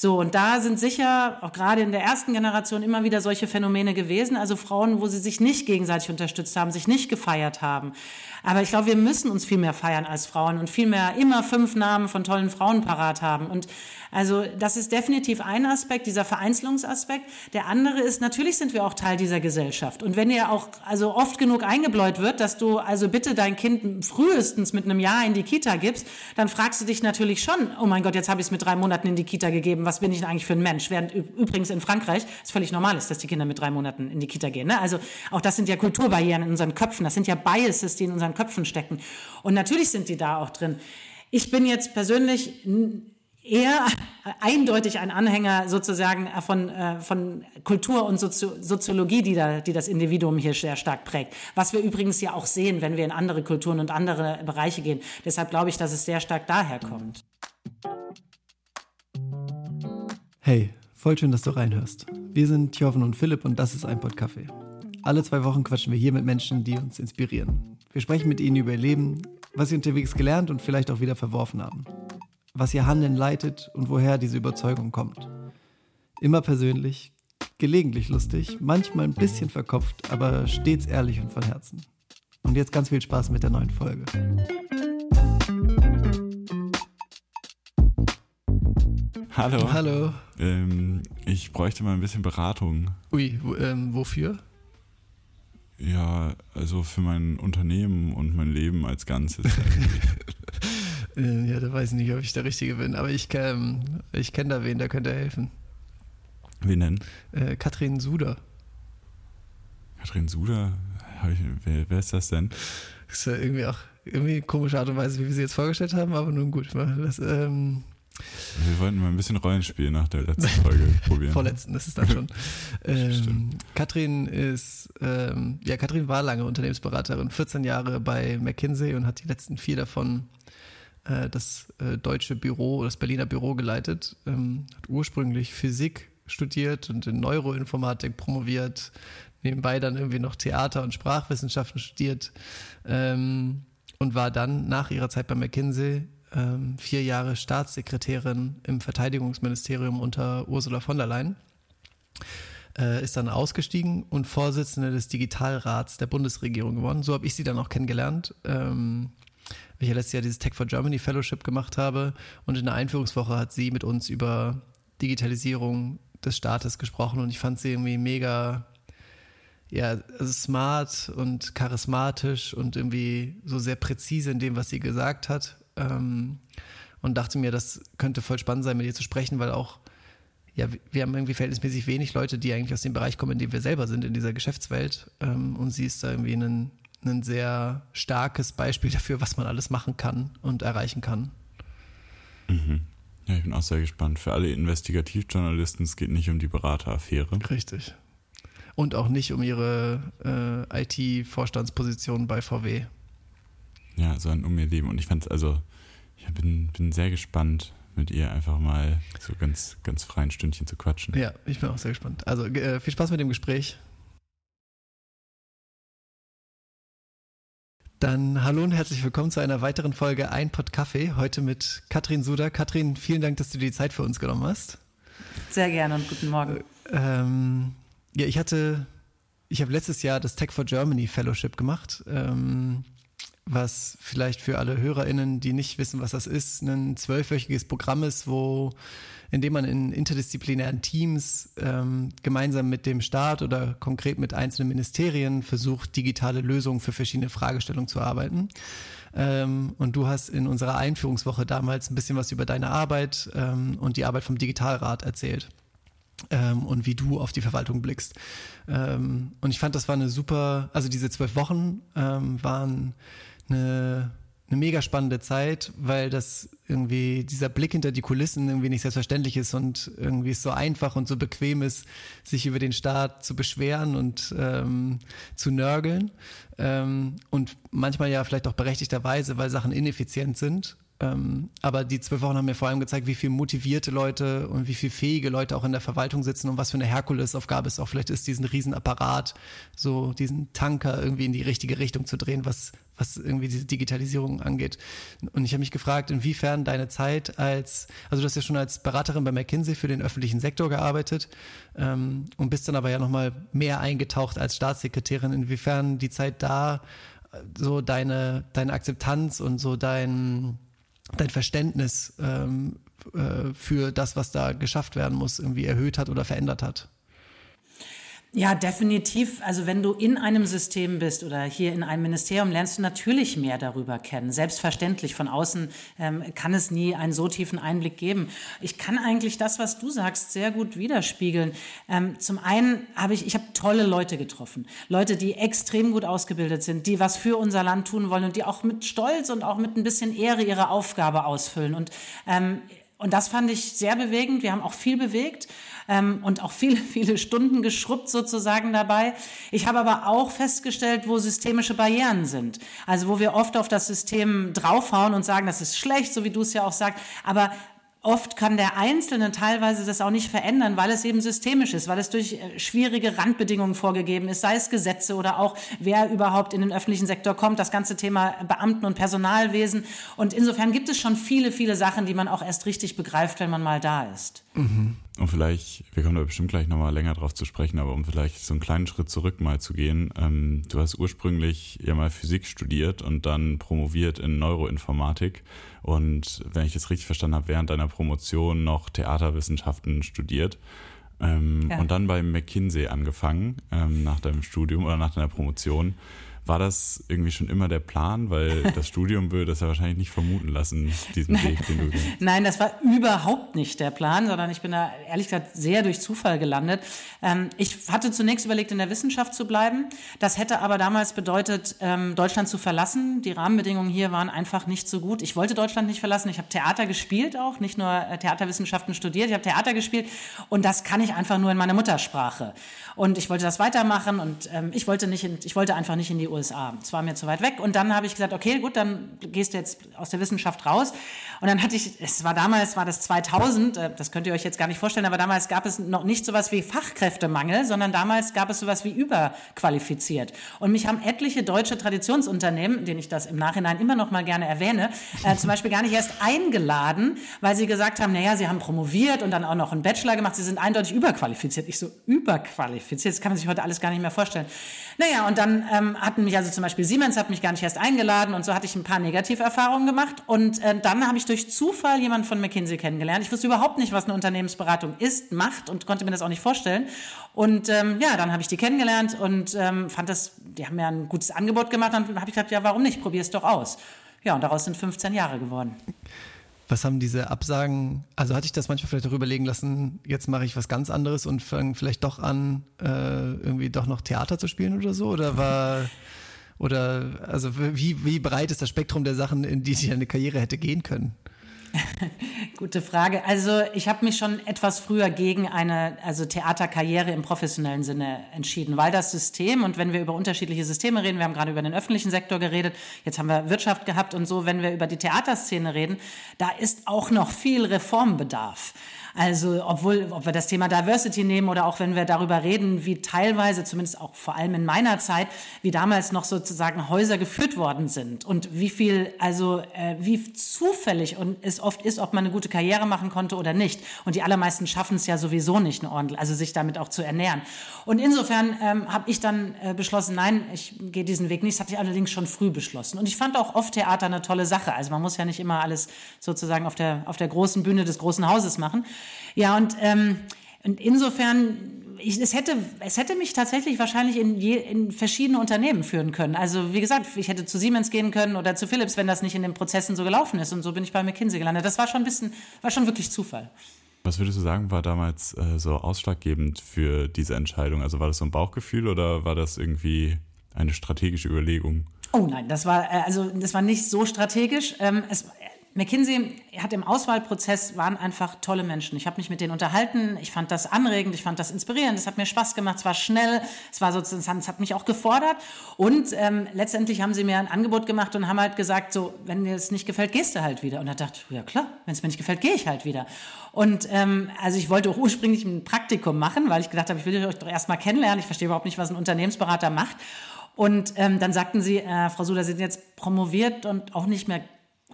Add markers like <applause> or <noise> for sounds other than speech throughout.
So, und da sind sicher auch gerade in der ersten Generation immer wieder solche Phänomene gewesen. Also Frauen, wo sie sich nicht gegenseitig unterstützt haben, sich nicht gefeiert haben. Aber ich glaube, wir müssen uns viel mehr feiern als Frauen und viel mehr immer fünf Namen von tollen Frauen parat haben. Und also das ist definitiv ein Aspekt, dieser Vereinzelungsaspekt. Der andere ist, natürlich sind wir auch Teil dieser Gesellschaft. Und wenn dir auch also oft genug eingebläut wird, dass du also bitte dein Kind frühestens mit einem Jahr in die Kita gibst, dann fragst du dich natürlich schon, oh mein Gott, jetzt habe ich es mit drei Monaten in die Kita gegeben, was bin ich denn eigentlich für ein Mensch? Während übrigens in Frankreich es völlig normal ist, dass die Kinder mit drei Monaten in die Kita gehen. Ne? Also auch das sind ja Kulturbarrieren in unseren Köpfen, das sind ja Biases, die in unseren Köpfen stecken. Und natürlich sind die da auch drin. Ich bin jetzt persönlich eher <laughs> eindeutig ein Anhänger sozusagen von, äh, von Kultur und Soziologie, die, da, die das Individuum hier sehr stark prägt. Was wir übrigens ja auch sehen, wenn wir in andere Kulturen und andere Bereiche gehen. Deshalb glaube ich, dass es sehr stark daher kommt. Hey, voll schön, dass du reinhörst. Wir sind Joven und Philipp und das ist ein Podcafé. Alle zwei Wochen quatschen wir hier mit Menschen, die uns inspirieren. Wir sprechen mit ihnen über ihr Leben, was sie unterwegs gelernt und vielleicht auch wieder verworfen haben was ihr Handeln leitet und woher diese Überzeugung kommt. Immer persönlich, gelegentlich lustig, manchmal ein bisschen verkopft, aber stets ehrlich und von Herzen. Und jetzt ganz viel Spaß mit der neuen Folge. Hallo. Hallo. Ähm, ich bräuchte mal ein bisschen Beratung. Ui, ähm, wofür? Ja, also für mein Unternehmen und mein Leben als Ganzes. <laughs> Äh, ja, da weiß ich nicht, ob ich der Richtige bin, aber ich, ähm, ich kenne da wen, der könnte helfen. Wen denn? Äh, Katrin Suder. Katrin Suder? Wer, wer, ist das denn? Das ist ja irgendwie auch irgendwie komische Art und Weise, wie wir sie jetzt vorgestellt haben, aber nun gut. <laughs> Das, ähm, wir wollten mal ein bisschen Rollenspiel nach der letzten Folge <laughs> probieren. Vorletzten, das ist dann schon. <laughs> ähm, Katrin ist, ähm, ja, Katrin war lange Unternehmensberaterin, 14 Jahre bei McKinsey und hat die letzten vier davon äh, das äh, deutsche Büro, das Berliner Büro geleitet, ähm, hat ursprünglich Physik studiert und in Neuroinformatik promoviert, nebenbei dann irgendwie noch Theater- und Sprachwissenschaften studiert ähm, und war dann nach ihrer Zeit bei McKinsey ähm, vier Jahre Staatssekretärin im Verteidigungsministerium unter Ursula von der Leyen. Äh, ist dann ausgestiegen und Vorsitzende des Digitalrats der Bundesregierung geworden. So habe ich sie dann auch kennengelernt. Ähm, weil ich ja letztes Jahr dieses Tech for Germany Fellowship gemacht habe und in der Einführungswoche hat sie mit uns über Digitalisierung des Staates gesprochen und ich fand sie irgendwie mega ja, also smart und charismatisch und irgendwie so sehr präzise in dem, was sie gesagt hat. Ähm, und dachte mir, das könnte voll spannend sein, mit ihr zu sprechen, weil auch, ja, wir haben irgendwie verhältnismäßig wenig Leute, die eigentlich aus dem Bereich kommen, in dem wir selber sind, in dieser Geschäftswelt. Ähm, und sie ist da irgendwie ein ein sehr starkes Beispiel dafür, was man alles machen kann und erreichen kann. Mhm. Ja, ich bin auch sehr gespannt. Für alle Investigativjournalisten, es geht nicht um die Berateraffäre. Richtig. Und auch nicht um ihre äh, IT-Vorstandsposition bei VW. Ja, sondern um ihr Leben. Und ich fand es also, bin, bin sehr gespannt, mit ihr einfach mal so ganz, ganz frei ein Stündchen zu quatschen. Ja, ich bin auch sehr gespannt. Also äh, viel Spaß mit dem Gespräch. Dann hallo und herzlich willkommen zu einer weiteren Folge Ein Pott Kaffee. Heute mit Katrin Suder. Katrin, vielen Dank, dass du dir die Zeit für uns genommen hast. Sehr gerne und guten Morgen. Ähm, ja, ich hatte, ich habe letztes Jahr das Tech for Germany Fellowship gemacht, ähm, was vielleicht für alle HörerInnen, die nicht wissen, was das ist, ein zwölfwöchiges Programm ist, wo indem man in interdisziplinären Teams ähm, gemeinsam mit dem Staat oder konkret mit einzelnen Ministerien versucht, digitale Lösungen für verschiedene Fragestellungen zu arbeiten. Ähm, und du hast in unserer Einführungswoche damals ein bisschen was über deine Arbeit ähm, und die Arbeit vom Digitalrat erzählt. Ähm, und wie du auf die Verwaltung blickst. Ähm, und ich fand, das war eine super, also diese zwölf Wochen ähm, waren eine eine mega spannende Zeit, weil das irgendwie dieser Blick hinter die Kulissen irgendwie nicht selbstverständlich ist und irgendwie es so einfach und so bequem ist, sich über den Staat zu beschweren und ähm, zu nörgeln ähm, und manchmal ja vielleicht auch berechtigterweise, weil Sachen ineffizient sind. Ähm, aber die zwölf Wochen haben mir vor allem gezeigt, wie viel motivierte Leute und wie viel fähige Leute auch in der Verwaltung sitzen und was für eine Herkulesaufgabe es auch vielleicht ist, diesen Riesenapparat, so diesen Tanker irgendwie in die richtige Richtung zu drehen, was was irgendwie diese Digitalisierung angeht. Und ich habe mich gefragt, inwiefern deine Zeit als, also du hast ja schon als Beraterin bei McKinsey für den öffentlichen Sektor gearbeitet ähm, und bist dann aber ja nochmal mehr eingetaucht als Staatssekretärin, inwiefern die Zeit da äh, so deine, deine Akzeptanz und so dein, dein Verständnis ähm, äh, für das, was da geschafft werden muss, irgendwie erhöht hat oder verändert hat. Ja, definitiv. Also wenn du in einem System bist oder hier in einem Ministerium, lernst du natürlich mehr darüber kennen. Selbstverständlich. Von außen ähm, kann es nie einen so tiefen Einblick geben. Ich kann eigentlich das, was du sagst, sehr gut widerspiegeln. Ähm, zum einen habe ich, ich habe tolle Leute getroffen. Leute, die extrem gut ausgebildet sind, die was für unser Land tun wollen und die auch mit Stolz und auch mit ein bisschen Ehre ihre Aufgabe ausfüllen. Und ähm, und das fand ich sehr bewegend. Wir haben auch viel bewegt ähm, und auch viele, <laughs> viele Stunden geschrubbt sozusagen dabei. Ich habe aber auch festgestellt, wo systemische Barrieren sind. Also wo wir oft auf das System draufhauen und sagen, das ist schlecht, so wie du es ja auch sagst. Aber Oft kann der Einzelne teilweise das auch nicht verändern, weil es eben systemisch ist, weil es durch äh, schwierige Randbedingungen vorgegeben ist, sei es Gesetze oder auch wer überhaupt in den öffentlichen Sektor kommt, das ganze Thema Beamten- und Personalwesen. Und insofern gibt es schon viele, viele Sachen, die man auch erst richtig begreift, wenn man mal da ist. Mhm. Und vielleicht, wir kommen da bestimmt gleich nochmal länger drauf zu sprechen, aber um vielleicht so einen kleinen Schritt zurück mal zu gehen. Ähm, du hast ursprünglich ja mal Physik studiert und dann promoviert in Neuroinformatik. Und wenn ich es richtig verstanden habe, während deiner Promotion noch Theaterwissenschaften studiert. Ähm, ja. Und dann bei McKinsey angefangen, ähm, nach deinem Studium oder nach deiner Promotion. War das irgendwie schon immer der Plan? Weil <laughs> das Studium würde das ja wahrscheinlich nicht vermuten lassen, diesen Weg, den du gehst. Nein, das war überhaupt nicht der Plan, sondern ich bin da ehrlich gesagt sehr durch Zufall gelandet. Ähm, ich hatte zunächst überlegt, in der Wissenschaft zu bleiben. Das hätte aber damals bedeutet, ähm, Deutschland zu verlassen. Die Rahmenbedingungen hier waren einfach nicht so gut. Ich wollte Deutschland nicht verlassen. Ich habe Theater gespielt auch, nicht nur äh, Theaterwissenschaften studiert. Ich habe Theater gespielt und das kann ich einfach nur in meiner Muttersprache. Und ich wollte das weitermachen und ähm, ich wollte nicht, in, ich wollte einfach nicht in die USA. Es war mir zu weit weg. Und dann habe ich gesagt, okay, gut, dann gehst du jetzt aus der Wissenschaft raus. Und dann hatte ich, es war damals, war das 2000, äh, das könnt ihr euch jetzt gar nicht vorstellen, aber damals gab es noch nicht sowas wie Fachkräftemangel, sondern damals gab es sowas wie überqualifiziert. Und mich haben etliche deutsche Traditionsunternehmen, denen ich das im Nachhinein immer noch mal gerne erwähne, äh, zum Beispiel gar nicht erst eingeladen, weil sie gesagt haben, naja, sie haben promoviert und dann auch noch einen Bachelor gemacht, sie sind eindeutig überqualifiziert. Ich so, überqualifiziert? qualifiziert. Das kann man sich heute alles gar nicht mehr vorstellen. Naja, und dann ähm, hatten mich also zum Beispiel Siemens hat mich gar nicht erst eingeladen und so hatte ich ein paar Negativerfahrungen gemacht. Und äh, dann habe ich durch Zufall jemanden von McKinsey kennengelernt. Ich wusste überhaupt nicht, was eine Unternehmensberatung ist, macht und konnte mir das auch nicht vorstellen. Und ähm, ja, dann habe ich die kennengelernt und ähm, fand das, die haben mir ein gutes Angebot gemacht. Dann habe ich gesagt, ja, warum nicht? Probier es doch aus. Ja, und daraus sind 15 Jahre geworden. Was haben diese Absagen, also hatte ich das manchmal vielleicht auch überlegen lassen, jetzt mache ich was ganz anderes und fange vielleicht doch an, äh, irgendwie doch noch Theater zu spielen oder so? Oder war, oder, also wie, wie breit ist das Spektrum der Sachen, in die sich eine Karriere hätte gehen können? <laughs> Gute Frage. Also ich habe mich schon etwas früher gegen eine also Theaterkarriere im professionellen Sinne entschieden, weil das System und wenn wir über unterschiedliche Systeme reden, wir haben gerade über den öffentlichen Sektor geredet, jetzt haben wir Wirtschaft gehabt und so, wenn wir über die Theaterszene reden, da ist auch noch viel Reformbedarf. Also obwohl, ob wir das Thema Diversity nehmen oder auch wenn wir darüber reden, wie teilweise, zumindest auch vor allem in meiner Zeit, wie damals noch sozusagen Häuser geführt worden sind und wie viel, also äh, wie zufällig und es oft ist, ob man eine gute Karriere machen konnte oder nicht. Und die allermeisten schaffen es ja sowieso nicht, eine ordentlich, also sich damit auch zu ernähren. Und insofern ähm, habe ich dann äh, beschlossen, nein, ich gehe diesen Weg nicht. Das hatte ich allerdings schon früh beschlossen. Und ich fand auch oft Theater eine tolle Sache. Also man muss ja nicht immer alles sozusagen auf der, auf der großen Bühne des großen Hauses machen. Ja, und, ähm, und insofern ich, es, hätte, es hätte mich tatsächlich wahrscheinlich in, je, in verschiedene Unternehmen führen können. Also wie gesagt, ich hätte zu Siemens gehen können oder zu Philips, wenn das nicht in den Prozessen so gelaufen ist. Und so bin ich bei McKinsey gelandet. Das war schon ein bisschen, war schon wirklich Zufall. Was würdest du sagen, war damals äh, so ausschlaggebend für diese Entscheidung? Also war das so ein Bauchgefühl oder war das irgendwie eine strategische Überlegung? Oh nein, das war äh, also das war nicht so strategisch. Ähm, es, McKinsey hat im Auswahlprozess waren einfach tolle Menschen. Ich habe mich mit denen unterhalten. Ich fand das anregend, ich fand das inspirierend. Es hat mir Spaß gemacht. Es war schnell. Es war sozusagen, es hat mich auch gefordert. Und ähm, letztendlich haben sie mir ein Angebot gemacht und haben halt gesagt, so, wenn dir es nicht gefällt, gehst du halt wieder. Und da dachte ich, ja klar, wenn es mir nicht gefällt, gehe ich halt wieder. Und ähm, also ich wollte auch ursprünglich ein Praktikum machen, weil ich gedacht habe, ich will euch doch erstmal kennenlernen. Ich verstehe überhaupt nicht, was ein Unternehmensberater macht. Und ähm, dann sagten sie, äh, Frau Suda, Sie sind jetzt promoviert und auch nicht mehr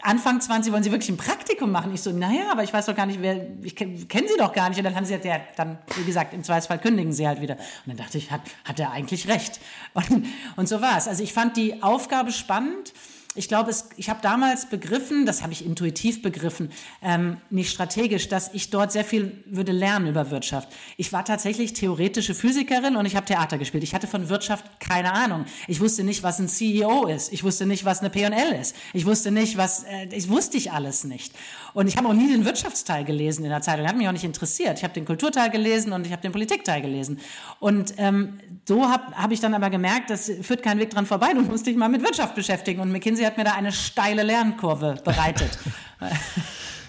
Anfang 20 wollen Sie wirklich ein Praktikum machen? Ich so, naja, aber ich weiß doch gar nicht, wer, ich kenne kenn Sie doch gar nicht. Und dann haben sie gesagt, ja, dann, wie gesagt, im Zweifelsfall kündigen Sie halt wieder. Und dann dachte ich, hat, hat er eigentlich recht. Und, und so war es. Also ich fand die Aufgabe spannend ich glaube, ich habe damals begriffen, das habe ich intuitiv begriffen, ähm, nicht strategisch, dass ich dort sehr viel würde lernen über Wirtschaft. Ich war tatsächlich theoretische Physikerin und ich habe Theater gespielt. Ich hatte von Wirtschaft keine Ahnung. Ich wusste nicht, was ein CEO ist. Ich wusste nicht, was eine P&L ist. Ich wusste nicht, was, äh, ich wusste ich alles nicht. Und ich habe auch nie den Wirtschaftsteil gelesen in der Zeitung. Hat mich auch nicht interessiert. Ich habe den Kulturteil gelesen und ich habe den Politikteil gelesen. Und ähm, so habe hab ich dann aber gemerkt, das führt kein Weg dran vorbei. Du musst dich mal mit Wirtschaft beschäftigen. Und McKinsey hat mir da eine steile Lernkurve bereitet. <laughs>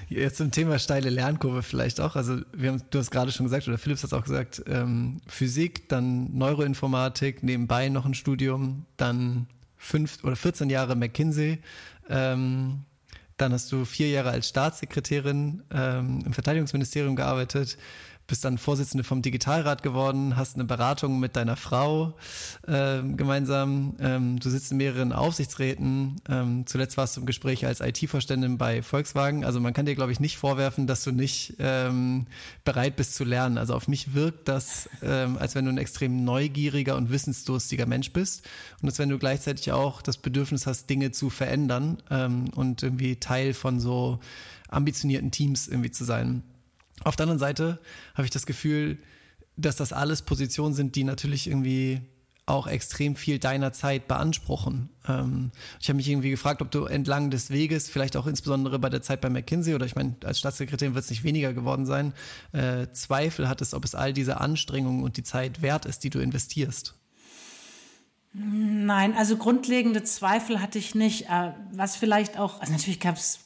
Jetzt zum Thema steile Lernkurve vielleicht auch. Also wir haben, du hast gerade schon gesagt, oder Philips hat es auch gesagt, ähm, Physik, dann Neuroinformatik, nebenbei noch ein Studium, dann fünf oder 14 Jahre McKinsey. Ähm, dann hast du vier Jahre als Staatssekretärin ähm, im Verteidigungsministerium gearbeitet, bist dann Vorsitzende vom Digitalrat geworden, hast eine Beratung mit deiner Frau äh, gemeinsam. Ähm, du sitzt in mehreren Aufsichtsräten. Ähm, zuletzt warst du im Gespräch als IT-Vorständin bei Volkswagen. Also man kann dir, glaube ich, nicht vorwerfen, dass du nicht ähm, bereit bist zu lernen. Also auf mich wirkt das, ähm, als wenn du ein extrem neugieriger und wissensdurstiger Mensch bist. Und als wenn du gleichzeitig auch das Bedürfnis hast, Dinge zu verändern ähm, und irgendwie Teil von so ambitionierten Teams irgendwie zu sein. Auf der anderen Seite habe ich das Gefühl, dass das alles Positionen sind, die natürlich irgendwie auch extrem viel deiner Zeit beanspruchen. Ähm, ich habe mich irgendwie gefragt, ob du entlang des Weges, vielleicht auch insbesondere bei der Zeit bei McKinsey oder ich meine, als Staatssekretärin wird es nicht weniger geworden sein, äh, Zweifel hattest, ob es all diese Anstrengungen und die Zeit wert ist, die du investierst. Nein, also grundlegende Zweifel hatte ich nicht. Äh, was vielleicht auch, also natürlich gab es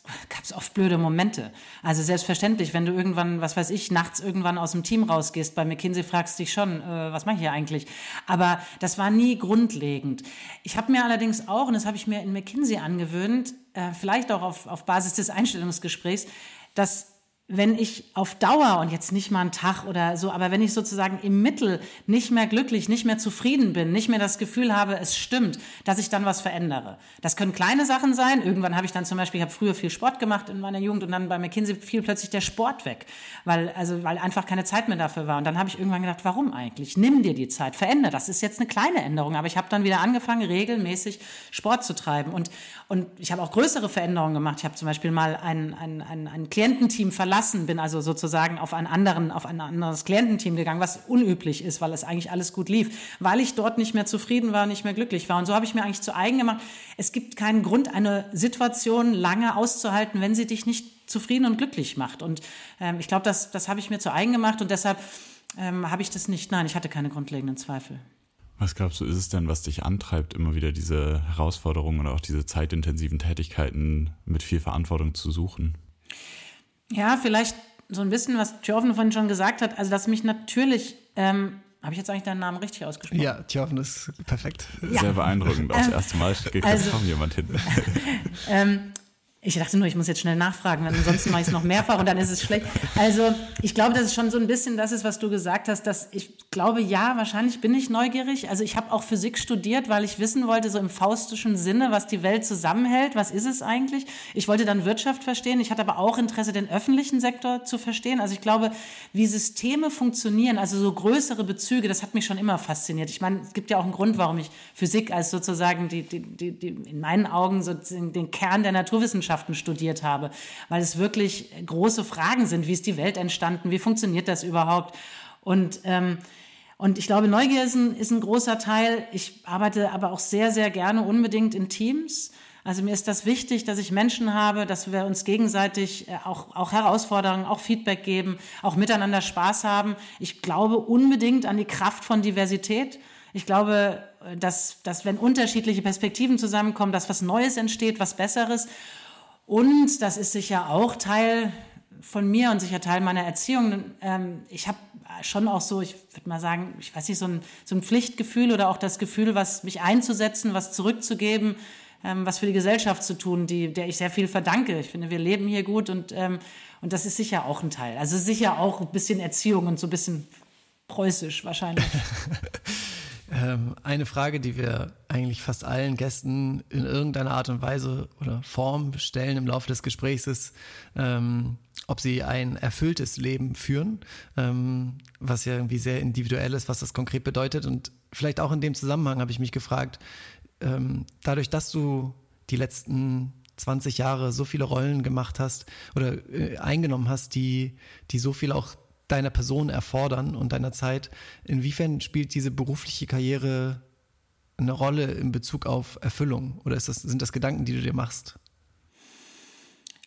oft blöde Momente. Also selbstverständlich, wenn du irgendwann, was weiß ich, nachts irgendwann aus dem Team rausgehst, bei McKinsey fragst dich schon, äh, was mache ich hier eigentlich? Aber das war nie grundlegend. Ich habe mir allerdings auch, und das habe ich mir in McKinsey angewöhnt, äh, vielleicht auch auf, auf Basis des Einstellungsgesprächs, dass wenn ich auf Dauer und jetzt nicht mal einen Tag oder so, aber wenn ich sozusagen im Mittel nicht mehr glücklich, nicht mehr zufrieden bin, nicht mehr das Gefühl habe, es stimmt, dass ich dann was verändere. Das können kleine Sachen sein. Irgendwann habe ich dann zum Beispiel, ich habe früher viel Sport gemacht in meiner Jugend und dann bei McKinsey fiel plötzlich der Sport weg, weil, also, weil einfach keine Zeit mehr dafür war. Und dann habe ich irgendwann gedacht, warum eigentlich? Nimm dir die Zeit, verändere. Das ist jetzt eine kleine Änderung, aber ich habe dann wieder angefangen, regelmäßig Sport zu treiben. Und, und ich habe auch größere Veränderungen gemacht. Ich habe zum Beispiel mal ein, ein, ein, ein Kliententeam verlassen verlassen, bin also sozusagen auf einen anderen, auf ein anderes Kliententeam gegangen, was unüblich ist, weil es eigentlich alles gut lief, weil ich dort nicht mehr zufrieden war, nicht mehr glücklich war. Und so habe ich mir eigentlich zu eigen gemacht, es gibt keinen Grund, eine Situation lange auszuhalten, wenn sie dich nicht zufrieden und glücklich macht. Und ähm, ich glaube, das, das habe ich mir zu eigen gemacht und deshalb ähm, habe ich das nicht, nein, ich hatte keine grundlegenden Zweifel. Was glaubst du, ist es denn, was dich antreibt, immer wieder diese Herausforderungen oder auch diese zeitintensiven Tätigkeiten mit viel Verantwortung zu suchen? Ja, vielleicht so ein bisschen, was Thjörven vorhin schon gesagt hat. Also, dass mich natürlich, ähm, habe ich jetzt eigentlich deinen Namen richtig ausgesprochen? Ja, Thjörven ist perfekt. Ja. Sehr beeindruckend. Auch das erste Mal geht also, kaum jemand hin. <laughs> ähm, ich dachte nur, ich muss jetzt schnell nachfragen, weil ansonsten mache ich es noch mehrfach und dann ist es schlecht. Also ich glaube, dass es schon so ein bisschen das ist, was du gesagt hast, dass ich glaube, ja, wahrscheinlich bin ich neugierig. Also ich habe auch Physik studiert, weil ich wissen wollte, so im faustischen Sinne, was die Welt zusammenhält, was ist es eigentlich. Ich wollte dann Wirtschaft verstehen, ich hatte aber auch Interesse, den öffentlichen Sektor zu verstehen. Also ich glaube, wie Systeme funktionieren, also so größere Bezüge, das hat mich schon immer fasziniert. Ich meine, es gibt ja auch einen Grund, warum ich Physik als sozusagen die, die, die, die in meinen Augen so den Kern der Naturwissenschaft Naturwissenschaften studiert habe, weil es wirklich große Fragen sind. Wie ist die Welt entstanden? Wie funktioniert das überhaupt? Und, ähm, und ich glaube, Neugier ist ein, ist ein großer Teil. Ich arbeite aber auch sehr, sehr gerne unbedingt in Teams. Also mir ist das wichtig, dass ich Menschen habe, dass wir uns gegenseitig äh, auch, auch Herausforderungen, auch Feedback geben, auch miteinander Spaß haben. Ich glaube unbedingt an die Kraft von Diversität. Ich glaube, dass, dass wenn unterschiedliche Perspektiven zusammenkommen, dass was Neues entsteht, was Besseres. Und das ist sicher auch Teil von mir und sicher Teil meiner Erziehung. Ähm, ich habe schon auch so, ich würde mal sagen, ich weiß nicht, so ein, so ein Pflichtgefühl oder auch das Gefühl, was mich einzusetzen, was zurückzugeben, ähm, was für die Gesellschaft zu tun, die, der ich sehr viel verdanke. Ich finde, wir leben hier gut und, ähm, und das ist sicher auch ein Teil. Also sicher auch ein bisschen Erziehung und so ein bisschen preußisch wahrscheinlich. <laughs> Ähm, eine Frage, die wir eigentlich fast allen Gästen in irgendeiner Art und Weise oder Form stellen im Laufe des Gesprächs ist, ähm, ob sie ein erfülltes Leben führen, ähm, was ja irgendwie sehr individuell ist, was das konkret bedeutet. Und vielleicht auch in dem Zusammenhang habe ich mich gefragt, ähm, dadurch, dass du die letzten 20 Jahre so viele Rollen gemacht hast oder äh, eingenommen hast, die, die so viel auch deiner Person erfordern und deiner Zeit. Inwiefern spielt diese berufliche Karriere eine Rolle in Bezug auf Erfüllung? Oder das, sind das Gedanken, die du dir machst?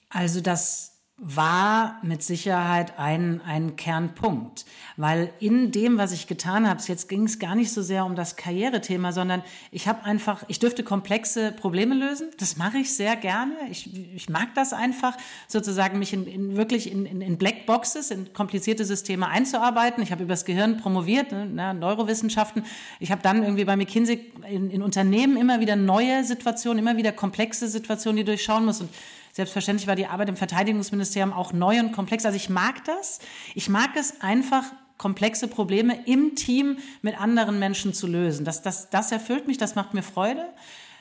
Also das war mit Sicherheit ein, ein Kernpunkt, weil in dem, was ich getan habe, jetzt ging es gar nicht so sehr um das Karrierethema, sondern ich habe einfach, ich dürfte komplexe Probleme lösen. Das mache ich sehr gerne. Ich, ich mag das einfach, sozusagen mich in, in wirklich in, in, in Blackboxes, in komplizierte Systeme einzuarbeiten. Ich habe übers Gehirn promoviert, ne, Neurowissenschaften. Ich habe dann irgendwie bei McKinsey in, in Unternehmen immer wieder neue Situationen, immer wieder komplexe Situationen, die durchschauen muss und Selbstverständlich war die Arbeit im Verteidigungsministerium auch neu und komplex. Also ich mag das. Ich mag es einfach, komplexe Probleme im Team mit anderen Menschen zu lösen. Das, das, das erfüllt mich, das macht mir Freude.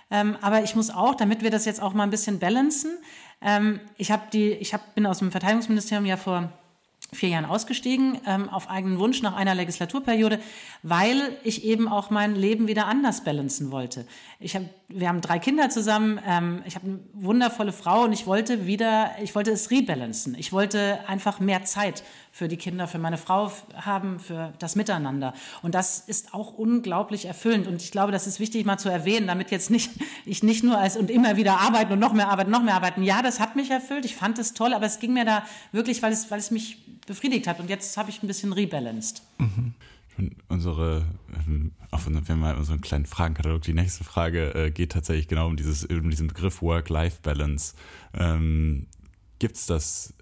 Ähm, aber ich muss auch, damit wir das jetzt auch mal ein bisschen balancen, ähm, ich, hab die, ich hab, bin aus dem Verteidigungsministerium ja vor vier Jahren ausgestiegen, ähm, auf eigenen Wunsch nach einer Legislaturperiode, weil ich eben auch mein Leben wieder anders balancen wollte. Ich hab, wir haben drei Kinder zusammen, ähm, ich habe eine wundervolle Frau und ich wollte wieder, ich wollte es rebalancen. Ich wollte einfach mehr Zeit für die Kinder, für meine Frau haben, für das Miteinander. Und das ist auch unglaublich erfüllend. Und ich glaube, das ist wichtig mal zu erwähnen, damit jetzt nicht, ich nicht nur als und immer wieder arbeiten und noch mehr arbeiten, noch mehr arbeiten. Ja, das hat mich erfüllt. Ich fand es toll, aber es ging mir da wirklich, weil es, weil es mich befriedigt hat. Und jetzt habe ich ein bisschen rebalanced. Mhm. Unsere, ähm, auf wir haben mal unseren kleinen Fragenkatalog. Die nächste Frage äh, geht tatsächlich genau um dieses, um diesen Begriff Work-Life-Balance. Ähm, Gibt es das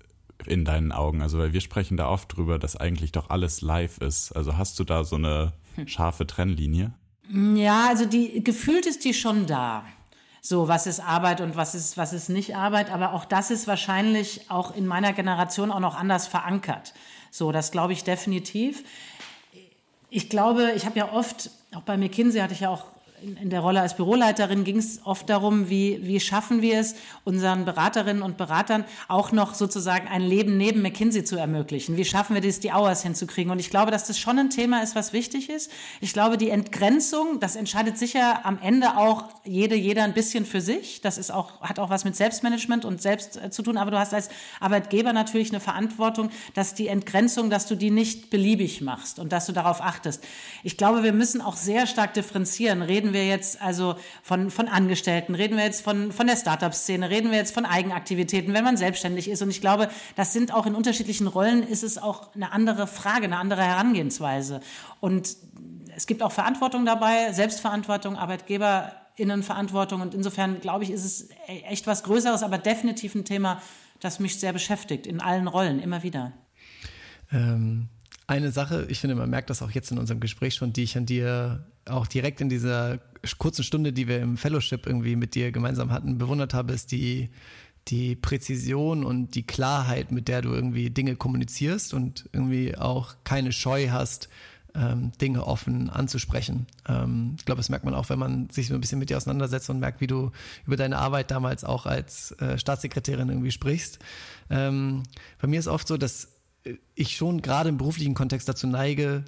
in deinen Augen? Also, weil wir sprechen da oft drüber, dass eigentlich doch alles live ist. Also hast du da so eine hm. scharfe Trennlinie? Ja, also die gefühlt ist die schon da. So, was ist Arbeit und was ist, was ist nicht Arbeit? Aber auch das ist wahrscheinlich auch in meiner Generation auch noch anders verankert. So, das glaube ich definitiv. Ich glaube, ich habe ja oft, auch bei McKinsey hatte ich ja auch in, der Rolle als Büroleiterin ging es oft darum, wie, wie schaffen wir es, unseren Beraterinnen und Beratern auch noch sozusagen ein Leben neben McKinsey zu ermöglichen. Wie schaffen wir das, die Hours hinzukriegen? Und ich glaube, dass das schon ein Thema ist, was wichtig ist. Ich glaube, die Entgrenzung, das entscheidet sicher am Ende auch jede, jeder ein bisschen für sich. Das ist auch, hat auch was mit Selbstmanagement und Selbst äh, zu tun. Aber du hast als Arbeitgeber natürlich eine Verantwortung, dass die Entgrenzung, dass du die nicht beliebig machst und dass du darauf achtest. Ich glaube, wir müssen auch sehr stark differenzieren. Reden Reden wir jetzt also von, von Angestellten? Reden wir jetzt von, von der Startup-Szene? Reden wir jetzt von Eigenaktivitäten, wenn man selbstständig ist? Und ich glaube, das sind auch in unterschiedlichen Rollen ist es auch eine andere Frage, eine andere Herangehensweise. Und es gibt auch Verantwortung dabei, Selbstverantwortung, Arbeitgeberinnenverantwortung. Und insofern, glaube ich, ist es echt was Größeres, aber definitiv ein Thema, das mich sehr beschäftigt, in allen Rollen, immer wieder. Ähm, eine Sache, ich finde, man merkt das auch jetzt in unserem Gespräch schon, die ich an dir auch direkt in dieser kurzen Stunde, die wir im Fellowship irgendwie mit dir gemeinsam hatten, bewundert habe, ist die, die Präzision und die Klarheit, mit der du irgendwie Dinge kommunizierst und irgendwie auch keine Scheu hast, ähm, Dinge offen anzusprechen. Ähm, ich glaube, das merkt man auch, wenn man sich so ein bisschen mit dir auseinandersetzt und merkt, wie du über deine Arbeit damals auch als äh, Staatssekretärin irgendwie sprichst. Ähm, bei mir ist oft so, dass ich schon gerade im beruflichen Kontext dazu neige,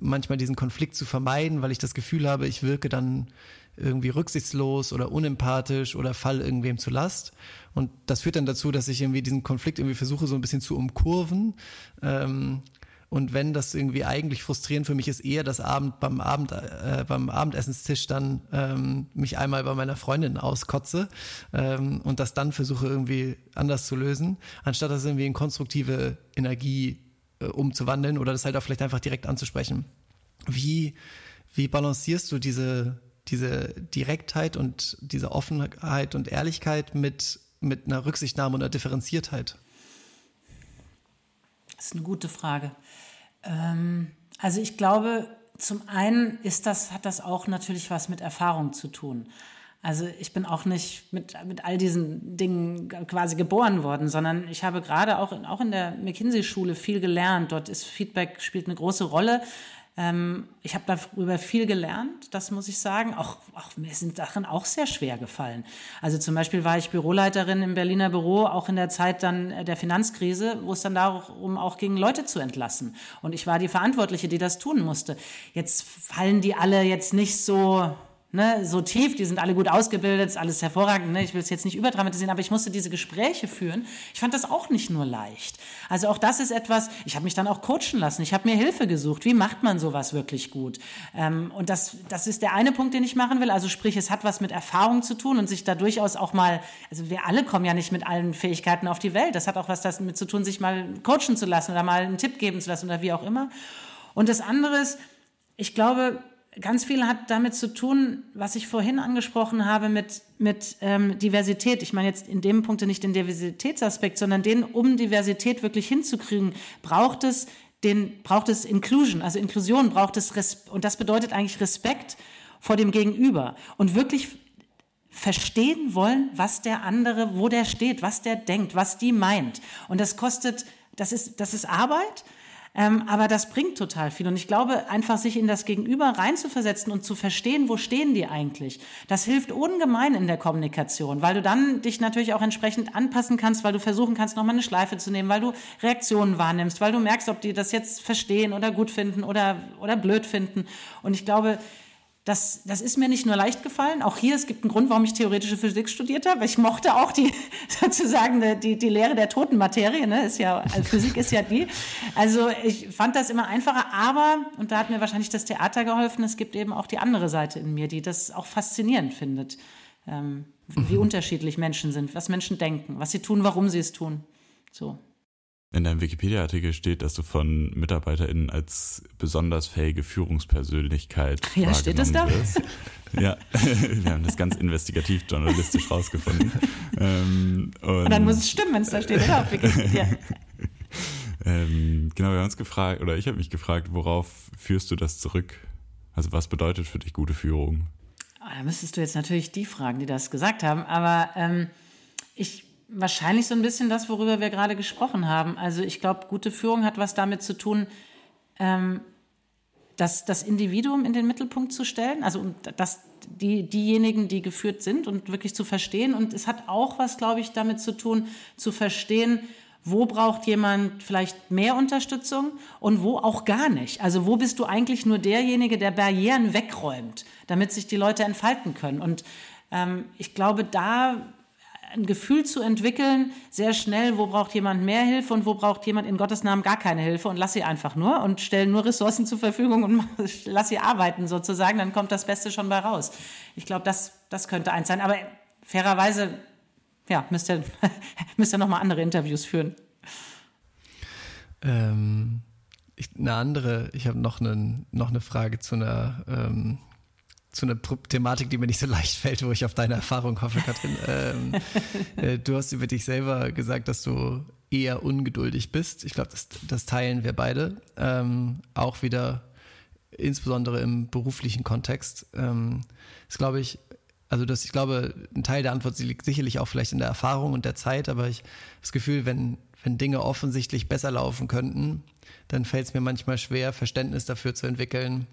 manchmal diesen Konflikt zu vermeiden, weil ich das Gefühl habe, ich wirke dann irgendwie rücksichtslos oder unempathisch oder fall irgendwem zu Last. Und das führt dann dazu, dass ich irgendwie diesen Konflikt irgendwie versuche, so ein bisschen zu umkurven. Ähm, und wenn das irgendwie eigentlich frustrierend für mich ist, eher das Abend beim Abend äh, beim Abendessenstisch dann ähm, mich einmal bei meiner Freundin auskotze ähm, und das dann versuche irgendwie anders zu lösen, anstatt das irgendwie in konstruktive Energie äh, umzuwandeln oder das halt auch vielleicht einfach direkt anzusprechen. Wie wie balancierst du diese diese Direktheit und diese Offenheit und Ehrlichkeit mit mit einer Rücksichtnahme und einer Differenziertheit? Das ist eine gute Frage. Ähm, also ich glaube, zum einen ist das, hat das auch natürlich was mit Erfahrung zu tun. Also ich bin auch nicht mit, mit all diesen Dingen quasi geboren worden, sondern ich habe gerade auch, auch in der McKinsey-Schule viel gelernt. Dort ist Feedback spielt eine große Rolle. Ähm, ich habe darüber viel gelernt, das muss ich sagen. Auch, auch mir sind Sachen auch sehr schwer gefallen. Also zum Beispiel war ich Büroleiterin im Berliner Büro, auch in der Zeit dann der Finanzkrise, wo es dann darum auch ging, Leute zu entlassen. Und ich war die Verantwortliche, die das tun musste. Jetzt fallen die alle jetzt nicht so ne, so tief, die sind alle gut ausgebildet, ist alles hervorragend, ne? ich will es jetzt nicht überdramatisieren, aber ich musste diese Gespräche führen. Ich fand das auch nicht nur leicht. Also auch das ist etwas, ich habe mich dann auch coachen lassen, ich habe mir Hilfe gesucht, wie macht man sowas wirklich gut? Ähm, und das, das ist der eine Punkt, den ich machen will, also sprich, es hat was mit Erfahrung zu tun und sich da durchaus auch mal, also wir alle kommen ja nicht mit allen Fähigkeiten auf die Welt, das hat auch was damit zu tun, sich mal coachen zu lassen oder mal einen Tipp geben zu lassen oder wie auch immer. Und das andere ist, ich glaube, ganz viel hat damit zu tun, was ich vorhin angesprochen habe mit, mit ähm, Diversität. Ich meine jetzt in dem Punkt nicht den Diversitätsaspekt, sondern den, um Diversität wirklich hinzukriegen, braucht es den, braucht es Inclusion, also Inklusion braucht es, Res und das bedeutet eigentlich Respekt vor dem Gegenüber und wirklich verstehen wollen, was der andere, wo der steht, was der denkt, was die meint. Und das kostet, das ist, das ist Arbeit, ähm, aber das bringt total viel. Und ich glaube, einfach sich in das Gegenüber reinzuversetzen und zu verstehen, wo stehen die eigentlich, das hilft ungemein in der Kommunikation, weil du dann dich natürlich auch entsprechend anpassen kannst, weil du versuchen kannst, nochmal eine Schleife zu nehmen, weil du Reaktionen wahrnimmst, weil du merkst, ob die das jetzt verstehen oder gut finden oder, oder blöd finden. Und ich glaube, das, das ist mir nicht nur leicht gefallen. Auch hier, es gibt einen Grund, warum ich theoretische Physik studiert habe. Ich mochte auch die, <laughs> sozusagen, die, die Lehre der toten Materie, ne, ist ja, also Physik ist ja die. Also ich fand das immer einfacher, aber, und da hat mir wahrscheinlich das Theater geholfen, es gibt eben auch die andere Seite in mir, die das auch faszinierend findet. Ähm, wie mhm. unterschiedlich Menschen sind, was Menschen denken, was sie tun, warum sie es tun. So. In deinem Wikipedia-Artikel steht, dass du von MitarbeiterInnen als besonders fähige Führungspersönlichkeit Ja, steht das da? Wirst. Ja, <laughs> wir haben das ganz investigativ journalistisch rausgefunden. ähm, und, und, dann muss es stimmen, wenn es da steht, oder? Auf Wikipedia. <laughs> ähm, genau, wir haben uns gefragt, oder ich habe mich gefragt, worauf führst du das zurück? Also was bedeutet für dich gute Führung? Oh, da müsstest du jetzt natürlich die fragen, die das gesagt haben, aber ähm, ich Wahrscheinlich so ein bisschen das, worüber wir gerade gesprochen haben. Also ich glaube, gute Führung hat was damit zu tun, ähm, das, das Individuum in den Mittelpunkt zu stellen, also das, die, diejenigen, die geführt sind und wirklich zu verstehen. Und es hat auch was, glaube ich, damit zu tun, zu verstehen, wo braucht jemand vielleicht mehr Unterstützung und wo auch gar nicht. Also wo bist du eigentlich nur derjenige, der Barrieren wegräumt, damit sich die Leute entfalten können. Und ähm, ich glaube, da ein Gefühl zu entwickeln, sehr schnell, wo braucht jemand mehr Hilfe und wo braucht jemand in Gottes Namen gar keine Hilfe und lass sie einfach nur und stell nur Ressourcen zur Verfügung und <laughs> lass sie arbeiten sozusagen, dann kommt das Beste schon bei raus. Ich glaube, das, das könnte eins sein. Aber fairerweise, ja, müsst ihr, <laughs> müsst ihr nochmal andere Interviews führen. Ähm, ich, eine andere, ich habe noch, noch eine Frage zu einer ähm, zu einer Thematik, die mir nicht so leicht fällt, wo ich auf deine Erfahrung hoffe, Katrin. ähm, <laughs> äh, du hast über dich selber gesagt, dass du eher ungeduldig bist. Ich glaube, das, das teilen wir beide. Ähm, auch wieder insbesondere im beruflichen Kontext. Ähm, ist, glaube ich, also das, ich glaube, ein Teil der Antwort liegt sicherlich auch vielleicht in der Erfahrung und der Zeit, aber ich habe das Gefühl, wenn, wenn Dinge offensichtlich besser laufen könnten, dann fällt es mir manchmal schwer, Verständnis dafür zu entwickeln,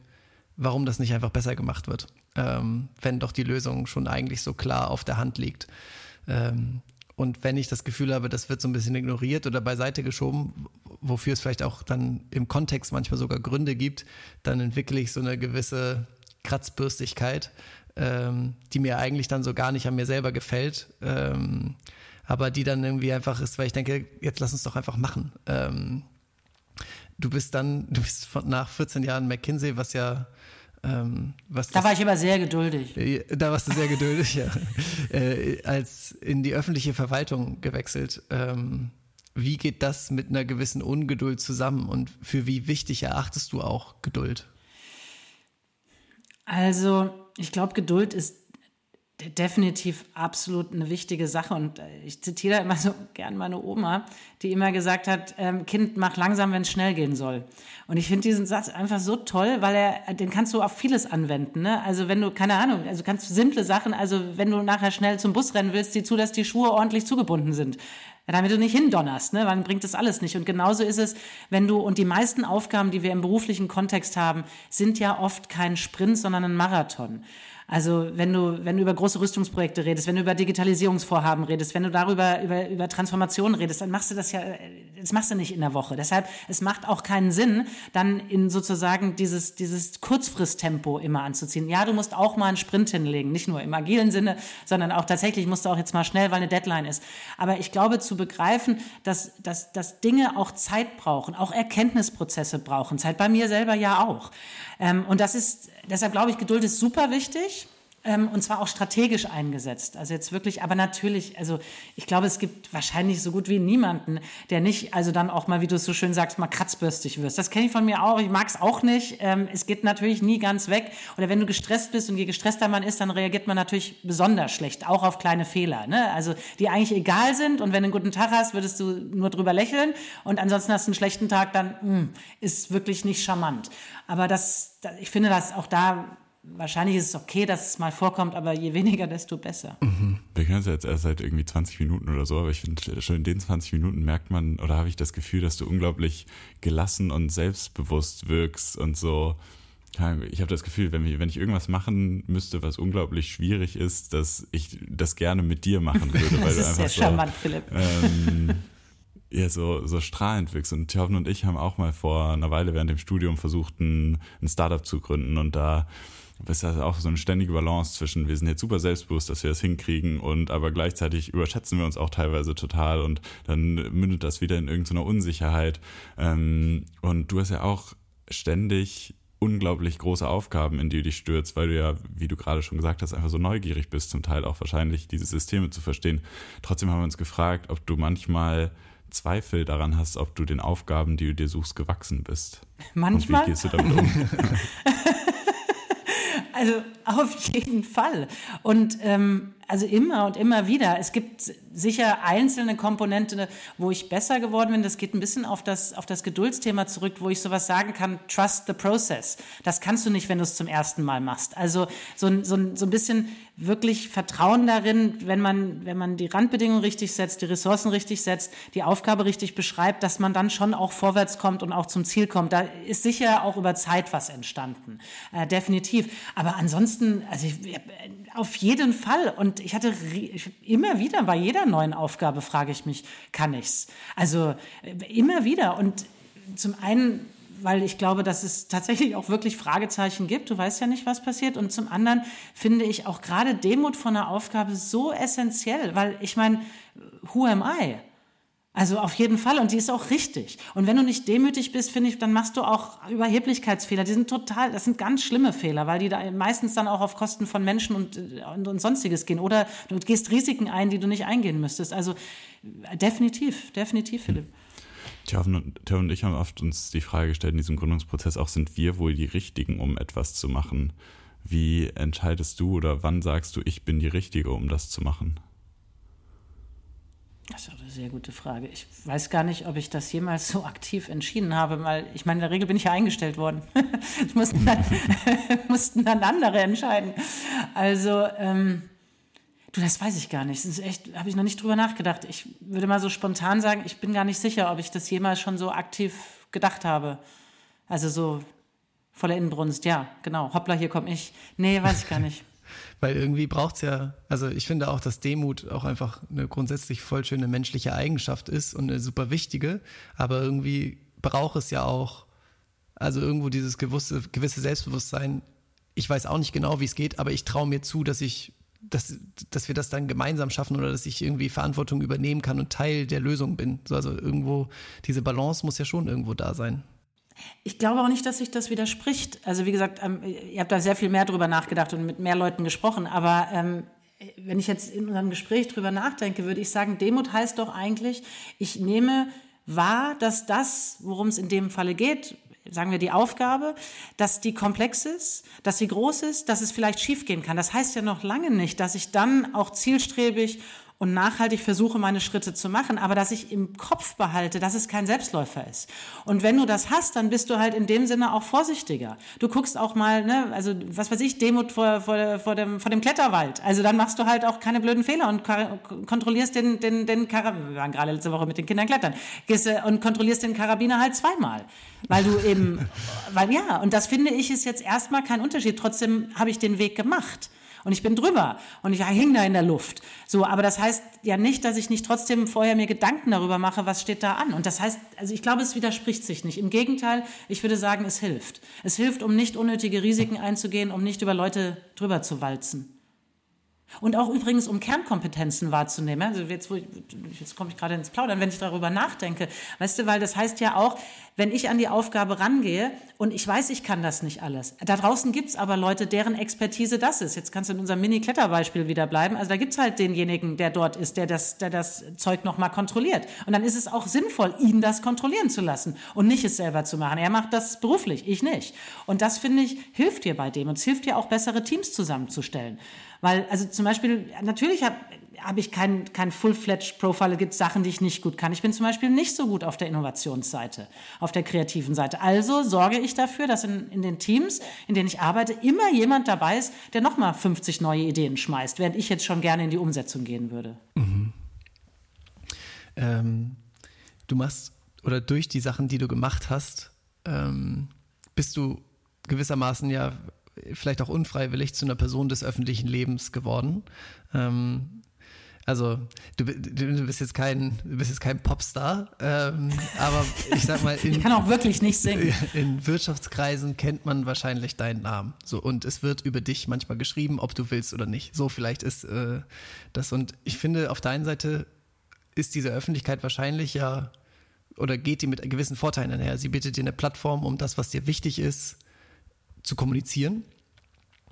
warum das nicht einfach besser gemacht wird, ähm, wenn doch die Lösung schon eigentlich so klar auf der Hand liegt. Ähm, und wenn ich das Gefühl habe, das wird so ein bisschen ignoriert oder beiseite geschoben, wofür es vielleicht auch dann im Kontext manchmal sogar Gründe gibt, dann entwickle ich so eine gewisse Kratzbürstigkeit, ähm, die mir eigentlich dann so gar nicht an mir selber gefällt, ähm, aber die dann irgendwie einfach ist, weil ich denke, jetzt lass uns doch einfach machen. Ähm, du bist dann, du bist von, nach 14 Jahren McKinsey, was ja ähm, da das, war ich immer sehr geduldig. Äh, da warst du sehr geduldig, <laughs> ja. Äh, als in die öffentliche Verwaltung gewechselt. Ähm, wie geht das mit einer gewissen Ungeduld zusammen und für wie wichtig erachtest du auch Geduld? Also, ich glaube, Geduld ist definitiv absolut eine wichtige Sache. Und äh, ich zitiere immer so gern meine Oma, die immer gesagt hat, ähm, Kind, mach langsam, wenn es schnell gehen soll. Und ich finde diesen Satz einfach so toll, weil er, den kannst du auf vieles anwenden. Ne? Also wenn du, keine Ahnung, also kannst du simple Sachen, also wenn du nachher schnell zum Bus rennen willst, sieh zu, dass die Schuhe ordentlich zugebunden sind. Damit du nicht hindonnerst, ne? dann bringt das alles nicht. Und genauso ist es, wenn du, und die meisten Aufgaben, die wir im beruflichen Kontext haben, sind ja oft kein Sprint, sondern ein Marathon. Also wenn du, wenn du über große Rüstungsprojekte redest, wenn du über Digitalisierungsvorhaben redest, wenn du darüber über, über Transformation redest, dann machst du das ja, das machst du nicht in der Woche. Deshalb, es macht auch keinen Sinn, dann in sozusagen dieses, dieses Kurzfristtempo immer anzuziehen. Ja, du musst auch mal einen Sprint hinlegen, nicht nur im agilen Sinne, sondern auch tatsächlich musst du auch jetzt mal schnell, weil eine Deadline ist. Aber ich glaube, zu begreifen, dass, dass, dass Dinge auch Zeit brauchen, auch Erkenntnisprozesse brauchen, Zeit bei mir selber ja auch. Ähm, und das ist, deshalb glaube ich, Geduld ist super wichtig. Ähm, und zwar auch strategisch eingesetzt. Also jetzt wirklich, aber natürlich, also ich glaube, es gibt wahrscheinlich so gut wie niemanden, der nicht, also dann auch mal, wie du es so schön sagst, mal kratzbürstig wirst. Das kenne ich von mir auch, ich mag es auch nicht. Ähm, es geht natürlich nie ganz weg. Oder wenn du gestresst bist und je gestresster man ist, dann reagiert man natürlich besonders schlecht, auch auf kleine Fehler. Ne? Also die eigentlich egal sind und wenn du einen guten Tag hast, würdest du nur drüber lächeln und ansonsten hast du einen schlechten Tag, dann mh, hm, ist wirklich nicht charmant. Aber das, ich finde, dass auch da wahrscheinlich ist es okay, dass es mal vorkommt, aber je weniger, desto besser. Mhm. Wir können es jetzt erst seit irgendwie 20 Minuten oder so, aber ich finde, schon in den 20 Minuten merkt man oder habe ich das Gefühl, dass du unglaublich gelassen und selbstbewusst wirkst und so. Ich habe das Gefühl, wenn, wir, wenn ich irgendwas machen müsste, was unglaublich schwierig ist, dass ich das gerne mit dir machen würde. <laughs> das ist sehr so, charmant, Philipp. Ähm, ja, so, so strahlend wirkst. Und Thorben und ich haben auch mal vor einer Weile während dem Studium versucht, ein, ein Startup zu gründen und da ist ja auch so eine ständige Balance zwischen, wir sind jetzt super selbstbewusst, dass wir das hinkriegen und aber gleichzeitig überschätzen wir uns auch teilweise total und dann mündet das wieder in irgendeiner Unsicherheit. Ähm, und du hast ja auch ständig unglaublich große Aufgaben, in die du dich stürzt, weil du ja, wie du gerade schon gesagt hast, einfach so neugierig bist, zum Teil auch wahrscheinlich diese Systeme zu verstehen. Trotzdem haben wir uns gefragt, ob du manchmal Zweifel daran hast, ob du den Aufgaben, die du dir suchst, gewachsen bist. Manchmal. Und wie gehst du damit um? <laughs> Also <laughs> auf jeden Fall. Und ähm, also immer und immer wieder. Es gibt sicher einzelne Komponenten, wo ich besser geworden bin. Das geht ein bisschen auf das, auf das Geduldsthema zurück, wo ich sowas sagen kann, trust the process. Das kannst du nicht, wenn du es zum ersten Mal machst. Also so, so, so ein bisschen wirklich Vertrauen darin, wenn man, wenn man die Randbedingungen richtig setzt, die Ressourcen richtig setzt, die Aufgabe richtig beschreibt, dass man dann schon auch vorwärts kommt und auch zum Ziel kommt. Da ist sicher auch über Zeit was entstanden. Äh, definitiv. Aber ansonsten, also ich, auf jeden Fall. Und ich hatte immer wieder bei jeder neuen Aufgabe frage ich mich, kann ich's? Also äh, immer wieder. Und zum einen weil ich glaube, dass es tatsächlich auch wirklich Fragezeichen gibt. Du weißt ja nicht, was passiert. Und zum anderen finde ich auch gerade Demut von einer Aufgabe so essentiell, weil ich meine, who am I? Also auf jeden Fall und die ist auch richtig. Und wenn du nicht demütig bist, finde ich, dann machst du auch Überheblichkeitsfehler. Die sind total, das sind ganz schlimme Fehler, weil die da meistens dann auch auf Kosten von Menschen und, und, und sonstiges gehen. Oder du gehst Risiken ein, die du nicht eingehen müsstest. Also definitiv, definitiv, Philipp. Tja, und, und ich haben oft uns die Frage gestellt in diesem Gründungsprozess, auch sind wir wohl die Richtigen, um etwas zu machen? Wie entscheidest du oder wann sagst du, ich bin die Richtige, um das zu machen? Das ist eine sehr gute Frage. Ich weiß gar nicht, ob ich das jemals so aktiv entschieden habe, weil ich meine, in der Regel bin ich ja eingestellt worden. <laughs> das mussten dann, <laughs> mussten dann andere entscheiden. Also, ähm, du, das weiß ich gar nicht. Das ist echt, habe ich noch nicht drüber nachgedacht. Ich würde mal so spontan sagen, ich bin gar nicht sicher, ob ich das jemals schon so aktiv gedacht habe. Also so voller Inbrunst, ja, genau. Hoppla, hier komme ich. Nee, weiß ich gar nicht. Weil irgendwie braucht es ja, also ich finde auch, dass Demut auch einfach eine grundsätzlich voll schöne menschliche Eigenschaft ist und eine super wichtige, aber irgendwie braucht es ja auch, also irgendwo dieses gewisse, gewisse Selbstbewusstsein. Ich weiß auch nicht genau, wie es geht, aber ich traue mir zu, dass ich dass, dass wir das dann gemeinsam schaffen oder dass ich irgendwie Verantwortung übernehmen kann und Teil der Lösung bin. So, also irgendwo, diese Balance muss ja schon irgendwo da sein. Ich glaube auch nicht, dass sich das widerspricht. Also wie gesagt, ähm, ihr habt da sehr viel mehr drüber nachgedacht und mit mehr Leuten gesprochen. Aber ähm, wenn ich jetzt in unserem Gespräch drüber nachdenke, würde ich sagen, Demut heißt doch eigentlich, ich nehme wahr, dass das, worum es in dem Falle geht, sagen wir die Aufgabe, dass die komplex ist, dass sie groß ist, dass es vielleicht schiefgehen kann. Das heißt ja noch lange nicht, dass ich dann auch zielstrebig und nachhaltig versuche, meine Schritte zu machen, aber dass ich im Kopf behalte, dass es kein Selbstläufer ist. Und wenn du das hast, dann bist du halt in dem Sinne auch vorsichtiger. Du guckst auch mal, ne, also was weiß ich, Demut vor, vor, vor, dem, vor dem Kletterwald. Also dann machst du halt auch keine blöden Fehler und kontrollierst den, den, den Karabiner, wir waren gerade letzte Woche mit den Kindern klettern, gehst, äh, und kontrollierst den Karabiner halt zweimal. Weil du eben, <laughs> weil ja, und das finde ich ist jetzt erstmal kein Unterschied. Trotzdem habe ich den Weg gemacht und ich bin drüber und ich hänge da in der Luft. So, aber das heißt ja nicht, dass ich nicht trotzdem vorher mir Gedanken darüber mache, was steht da an. Und das heißt, also ich glaube, es widerspricht sich nicht. Im Gegenteil, ich würde sagen, es hilft. Es hilft, um nicht unnötige Risiken einzugehen, um nicht über Leute drüber zu walzen. Und auch übrigens, um Kernkompetenzen wahrzunehmen. Also jetzt, jetzt komme ich gerade ins Plaudern, wenn ich darüber nachdenke. Weißt du, weil das heißt ja auch, wenn ich an die Aufgabe rangehe und ich weiß, ich kann das nicht alles. Da draußen gibt's aber Leute, deren Expertise das ist. Jetzt kannst du in unserem Mini-Kletterbeispiel wieder bleiben. Also da gibt's halt denjenigen, der dort ist, der das, der das Zeug nochmal kontrolliert. Und dann ist es auch sinnvoll, ihn das kontrollieren zu lassen und nicht es selber zu machen. Er macht das beruflich, ich nicht. Und das, finde ich, hilft dir bei dem. Und es hilft dir auch, bessere Teams zusammenzustellen. Weil, also zum Beispiel, natürlich habe hab ich kein, kein full-fledged Profile, gibt Sachen, die ich nicht gut kann. Ich bin zum Beispiel nicht so gut auf der Innovationsseite, auf der kreativen Seite. Also sorge ich dafür, dass in, in den Teams, in denen ich arbeite, immer jemand dabei ist, der nochmal 50 neue Ideen schmeißt, während ich jetzt schon gerne in die Umsetzung gehen würde. Mhm. Ähm, du machst, oder durch die Sachen, die du gemacht hast, ähm, bist du gewissermaßen ja vielleicht auch unfreiwillig zu einer Person des öffentlichen Lebens geworden. Ähm, also du, du, bist jetzt kein, du bist jetzt kein Popstar, ähm, aber ich sag mal, <laughs> in, ich kann auch wirklich nicht singen. <laughs> In Wirtschaftskreisen kennt man wahrscheinlich deinen Namen. So und es wird über dich manchmal geschrieben, ob du willst oder nicht. So vielleicht ist äh, das und ich finde auf deiner Seite ist diese Öffentlichkeit wahrscheinlich ja oder geht die mit gewissen Vorteilen einher. Sie bietet dir eine Plattform, um das, was dir wichtig ist, zu kommunizieren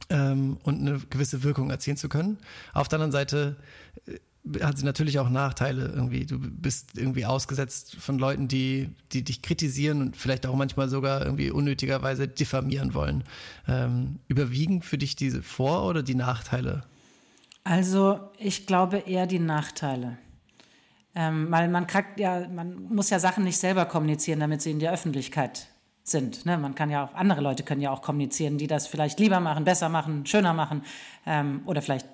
ähm, und eine gewisse Wirkung erzielen zu können. Auf der anderen Seite äh, hat sie natürlich auch Nachteile irgendwie. Du bist irgendwie ausgesetzt von Leuten, die, die dich kritisieren und vielleicht auch manchmal sogar irgendwie unnötigerweise diffamieren wollen. Ähm, überwiegen für dich diese Vor- oder die Nachteile? Also ich glaube eher die Nachteile. Ähm, weil man kriegt ja, man muss ja Sachen nicht selber kommunizieren, damit sie in der Öffentlichkeit sind. Ne? Man kann ja auch, andere Leute können ja auch kommunizieren, die das vielleicht lieber machen, besser machen, schöner machen ähm, oder vielleicht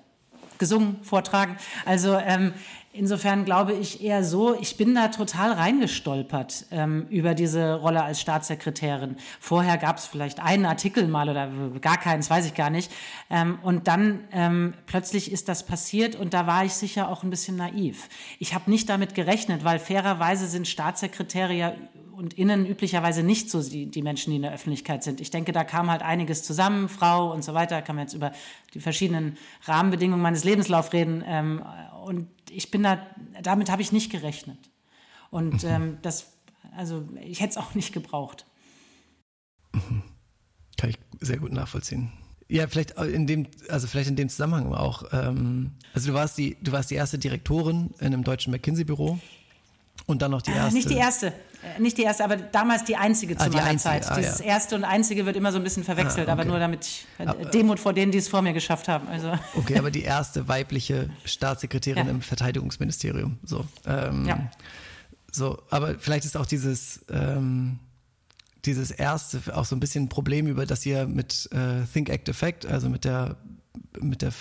gesungen, vortragen. Also ähm, insofern glaube ich eher so, ich bin da total reingestolpert ähm, über diese Rolle als Staatssekretärin. Vorher gab es vielleicht einen Artikel mal oder gar keins, weiß ich gar nicht. Ähm, und dann ähm, plötzlich ist das passiert und da war ich sicher auch ein bisschen naiv. Ich habe nicht damit gerechnet, weil fairerweise sind Staatssekretäre ja und innen üblicherweise nicht so die, die Menschen, die in der Öffentlichkeit sind. Ich denke, da kam halt einiges zusammen, Frau und so weiter, kann man jetzt über die verschiedenen Rahmenbedingungen meines Lebenslaufs reden. Ähm, und ich bin da, damit habe ich nicht gerechnet. Und mhm. ähm, das, also ich hätte es auch nicht gebraucht. Mhm. Kann ich sehr gut nachvollziehen. Ja, vielleicht in dem, also vielleicht in dem Zusammenhang auch. Ähm, also du warst die, du warst die erste Direktorin in einem deutschen McKinsey-Büro. Und dann noch die erste. Äh, nicht die erste. Äh, nicht die erste, aber damals die einzige zu ah, meiner einzige. Zeit. Ah, Dieses ja. erste und einzige wird immer so ein bisschen verwechselt, ah, okay. aber nur damit ich äh, aber, Demut vor denen, die es vor mir geschafft haben. Also. Okay, aber <laughs> die erste weibliche Staatssekretärin ja. im Verteidigungsministerium. So, ähm, ja. so, aber vielleicht ist auch dieses, ähm, dieses erste auch so ein bisschen ein Problem, über das ihr mit äh, Think Act Effect, also mit der mit der,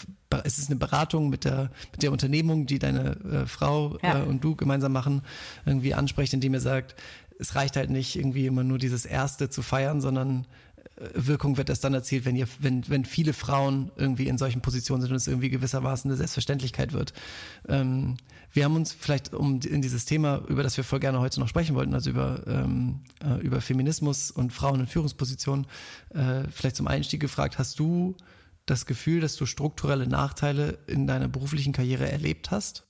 es ist eine Beratung mit der, mit der Unternehmung, die deine äh, Frau ja. äh, und du gemeinsam machen, irgendwie ansprecht, indem ihr sagt, es reicht halt nicht irgendwie immer nur dieses Erste zu feiern, sondern äh, Wirkung wird erst dann erzielt, wenn ihr, wenn, wenn viele Frauen irgendwie in solchen Positionen sind und es irgendwie gewissermaßen eine Selbstverständlichkeit wird. Ähm, wir haben uns vielleicht um in dieses Thema, über das wir voll gerne heute noch sprechen wollten, also über, ähm, äh, über Feminismus und Frauen in Führungspositionen, äh, vielleicht zum Einstieg gefragt, hast du das Gefühl, dass du strukturelle Nachteile in deiner beruflichen Karriere erlebt hast?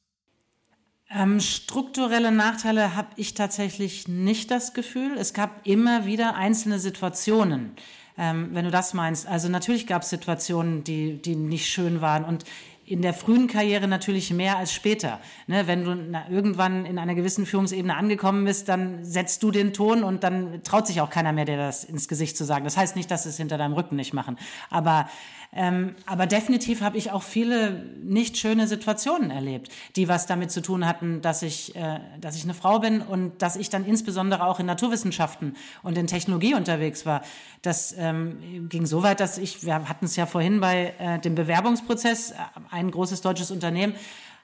Ähm, strukturelle Nachteile habe ich tatsächlich nicht das Gefühl. Es gab immer wieder einzelne Situationen, ähm, wenn du das meinst. Also natürlich gab es Situationen, die, die nicht schön waren. Und in der frühen Karriere natürlich mehr als später. Ne, wenn du na, irgendwann in einer gewissen Führungsebene angekommen bist, dann setzt du den Ton und dann traut sich auch keiner mehr, dir das ins Gesicht zu sagen. Das heißt nicht, dass sie es hinter deinem Rücken nicht machen. Aber ähm, aber definitiv habe ich auch viele nicht schöne Situationen erlebt, die was damit zu tun hatten, dass ich, äh, dass ich eine Frau bin und dass ich dann insbesondere auch in Naturwissenschaften und in Technologie unterwegs war. Das ähm, ging so weit, dass ich, wir hatten es ja vorhin bei äh, dem Bewerbungsprozess, ein großes deutsches Unternehmen